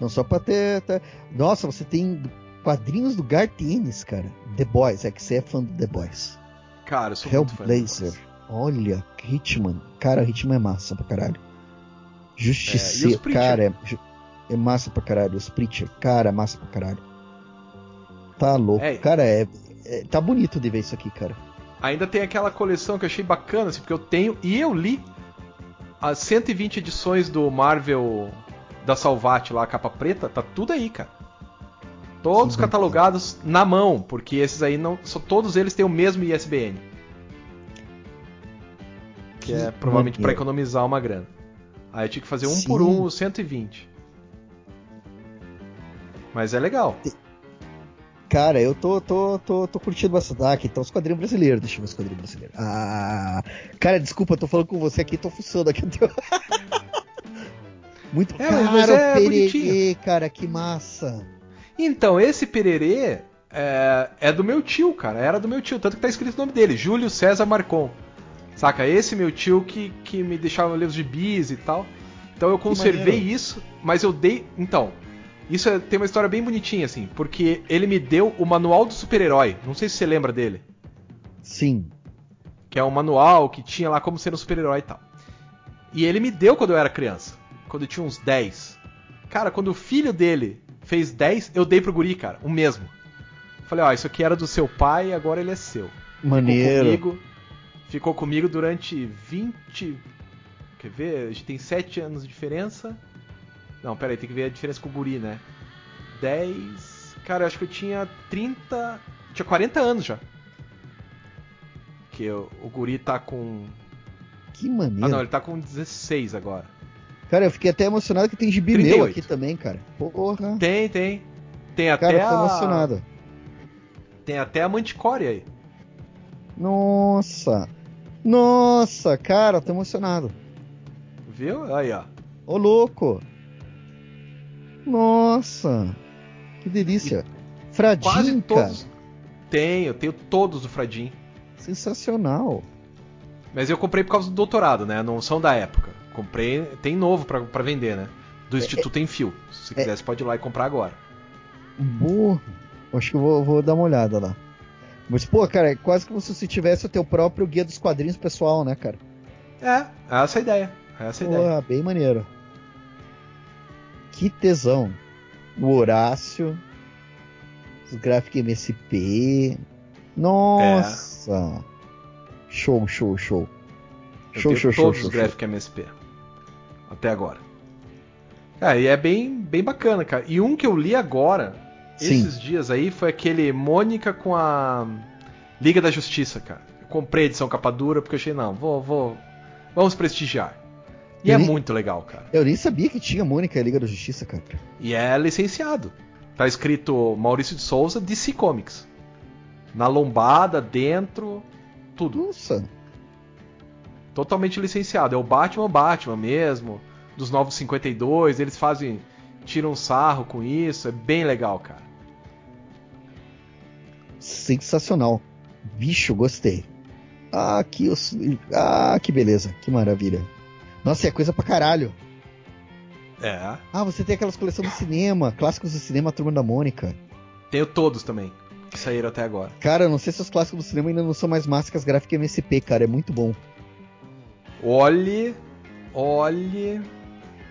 Speaker 2: Não, só pra ter. ter... Nossa, você tem quadrinhos do Garth Ennis, cara. The Boys, é que você é fã do The Boys.
Speaker 1: Cara, eu sou
Speaker 2: Hellblazer. Olha, Hitman. Cara, Hitman é massa pra caralho. Justiceiro, é, cara, é, é, massa pra caralho. Os Preacher, cara, é massa pra caralho. Tá louco. É, cara, é, é, tá bonito de ver isso aqui, cara.
Speaker 1: Ainda tem aquela coleção que eu achei bacana, assim, porque eu tenho e eu li as 120 edições do Marvel da Salvat lá, a capa preta, tá tudo aí, cara. Todos catalogados na mão, porque esses aí não. Só, todos eles têm o mesmo ISBN. Que, que é provavelmente para economizar uma grana. Aí eu tinha que fazer um Sim. por um os 120. Mas é legal.
Speaker 2: Cara, eu tô, tô, tô, tô curtindo bastante. Ah, aqui tá os quadrinhos brasileiros. Deixa eu ver os quadrinhos brasileiros. Ah, cara, desculpa, eu tô falando com você aqui, tô fuçando aqui. <laughs> Muito é, mas é pererê, cara, que massa.
Speaker 1: Então, esse pererê é, é, do meu tio, cara. Era do meu tio, tanto que tá escrito o nome dele, Júlio César Marcon. Saca? Esse meu tio que, que me deixava ler os gibis e tal. Então eu conservei isso, mas eu dei. Então, isso é, tem uma história bem bonitinha, assim, porque ele me deu o manual do super-herói. Não sei se você lembra dele.
Speaker 2: Sim.
Speaker 1: Que é um manual que tinha lá como ser um super-herói e tal. E ele me deu quando eu era criança. Quando eu tinha uns 10. Cara, quando o filho dele fez 10, eu dei pro guri, cara, o mesmo. Falei, ó, isso aqui era do seu pai, agora ele é seu.
Speaker 2: Maneiro.
Speaker 1: Ficou comigo, ficou comigo durante 20. Quer ver? A gente tem 7 anos de diferença. Não, pera aí, tem que ver a diferença com o guri, né? 10. Cara, eu acho que eu tinha 30. Tinha 40 anos já. Que o, o guri tá com.
Speaker 2: Que maneiro.
Speaker 1: Ah, não, ele tá com 16 agora.
Speaker 2: Cara, eu fiquei até emocionado que tem gibi
Speaker 1: 38.
Speaker 2: meu aqui também, cara. Porra.
Speaker 1: Tem, tem. Tem até
Speaker 2: Cara, eu tô
Speaker 1: a.
Speaker 2: emocionado.
Speaker 1: Tem até a Manticore aí.
Speaker 2: Nossa. Nossa, cara, tô emocionado.
Speaker 1: Viu? Aí, ó.
Speaker 2: Ô, louco. Nossa. Que delícia. Fradinho,
Speaker 1: Quase
Speaker 2: cara.
Speaker 1: todos. Tenho, tenho todos do Fradim.
Speaker 2: Sensacional.
Speaker 1: Mas eu comprei por causa do doutorado, né? Não são da época. Comprei, tem novo pra, pra vender, né? Do Instituto em Fio. Se você
Speaker 2: é-
Speaker 1: quiser, você pode ir lá e comprar agora.
Speaker 2: Boa. Acho que eu vou, vou dar uma olhada lá. Mas, pô, cara, é quase como se você tivesse o teu próprio guia dos quadrinhos pessoal, né, cara?
Speaker 1: É, essa é a ideia. Essa é a ideia.
Speaker 2: Pô, bem maneiro. Que tesão. O Horácio. Os Graphic MSP. Nossa. Show, show, show.
Speaker 1: Eu
Speaker 2: Show, show, show,
Speaker 1: todos
Speaker 2: show,
Speaker 1: os Graphic MSP. Até agora. É, e é bem, bem bacana, cara. E um que eu li agora,
Speaker 2: Sim.
Speaker 1: esses dias aí, foi aquele Mônica com a Liga da Justiça, cara. Eu comprei a edição capa dura porque eu achei, não, vou, vou. Vamos prestigiar. E
Speaker 2: Eu
Speaker 1: é
Speaker 2: nem-
Speaker 1: muito legal, cara.
Speaker 2: Eu nem sabia que tinha Mônica e Liga da Justiça, cara.
Speaker 1: E é licenciado. Tá escrito Maurício de Souza, DC Comics. Na lombada, dentro, tudo.
Speaker 2: Nossa.
Speaker 1: Totalmente licenciado. É o Batman Batman mesmo. Dos Novos 52. Eles fazem. Tiram um sarro com isso. É bem legal, cara.
Speaker 2: Sensacional. Bicho, gostei. Ah, que, os- ah, que beleza. Que maravilha. Nossa, é coisa pra caralho.
Speaker 1: É.
Speaker 2: Ah, você tem aquelas coleções do cinema, clássicos do cinema, a Turma da Mônica.
Speaker 1: Tenho todos também. Que saíram até agora.
Speaker 2: Cara, eu não sei se os clássicos do cinema ainda não são mais massa que as gráficas MSP, cara. É muito bom.
Speaker 1: Olhe. Olhe.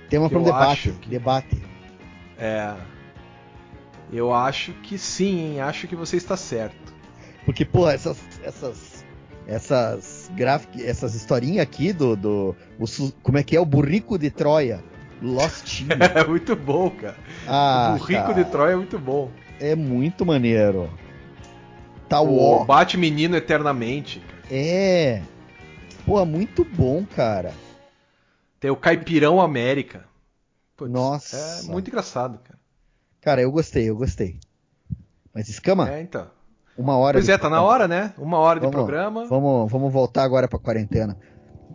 Speaker 2: Tema pra um debate.
Speaker 1: que-
Speaker 2: Debate.
Speaker 1: É. Eu acho que sim, hein? Acho que você está certo.
Speaker 2: Porque, pô, essas. essas. Essas gráficas, essas historinhas aqui do. do o como é que é? O Burrico de Troia. Lostinho. <laughs>
Speaker 1: É muito bom, cara.
Speaker 2: Ah,
Speaker 1: o Rico
Speaker 2: cara,
Speaker 1: de Troia é muito bom.
Speaker 2: É muito maneiro. Tá
Speaker 1: O. Bate Menino Eternamente. cara.
Speaker 2: É. Pô, muito bom, cara.
Speaker 1: Tem o Caipirão América. Putz,
Speaker 2: Nossa.
Speaker 1: É muito engraçado, cara.
Speaker 2: Cara, eu gostei, eu gostei. Mas escama,
Speaker 1: É, então.
Speaker 2: Uma hora.
Speaker 1: Pois
Speaker 2: de
Speaker 1: é, tá na hora, né? Uma hora de
Speaker 2: Vamos-
Speaker 1: programa.
Speaker 2: Vamos, vamos voltar agora pra quarentena.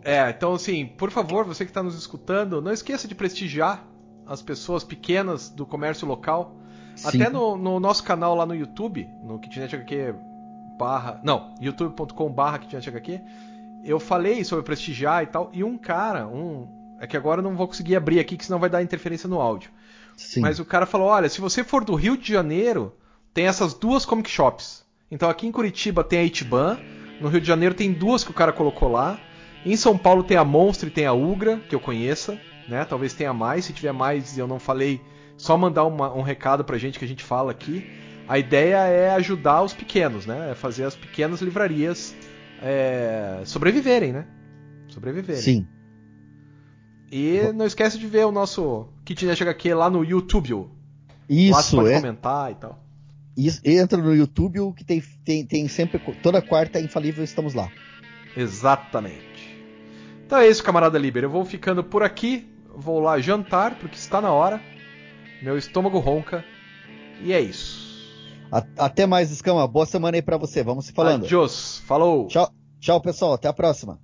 Speaker 1: É, então assim, por favor, você que está nos escutando, não esqueça de prestigiar as pessoas pequenas do comércio local.
Speaker 2: Sim.
Speaker 1: Até no, no nosso canal lá no YouTube, no Kitnet HQ barra. Não, youtube.com barra Kitnet HQ, eu falei sobre prestigiar e tal, e um cara, um. É que agora eu não vou conseguir abrir aqui, que senão vai dar interferência no áudio.
Speaker 2: Sim.
Speaker 1: Mas o cara falou: olha, se você for do Rio de Janeiro, tem essas duas comic shops. Então aqui em Curitiba tem a Itiban, no Rio de Janeiro tem duas que o cara colocou lá. Em São Paulo tem a Monstro e tem a Ugra, que eu conheça, né? Talvez tenha mais, se tiver mais e eu não falei, só mandar uma- um recado pra gente que a gente fala aqui. A ideia é ajudar os pequenos, né? É fazer as pequenas livrarias é, sobreviverem, né? Sobreviverem.
Speaker 2: Sim.
Speaker 1: E não esquece de ver o nosso Kitnet HQ lá no YouTube. Lá você
Speaker 2: Isso,
Speaker 1: pode
Speaker 2: é.
Speaker 1: comentar e tal.
Speaker 2: Isso, entra no YouTube, o que tem, tem, tem sempre. Toda quarta é infalível, estamos lá.
Speaker 1: Exatamente. Então é isso, camarada Liber. Eu vou ficando por aqui. Vou lá jantar, porque está na hora. Meu estômago ronca. E é isso.
Speaker 2: Até mais, Escama. Boa semana aí pra você. Vamos se falando.
Speaker 1: Adiós. Falou.
Speaker 2: Tchau, tchau, pessoal. Até a próxima.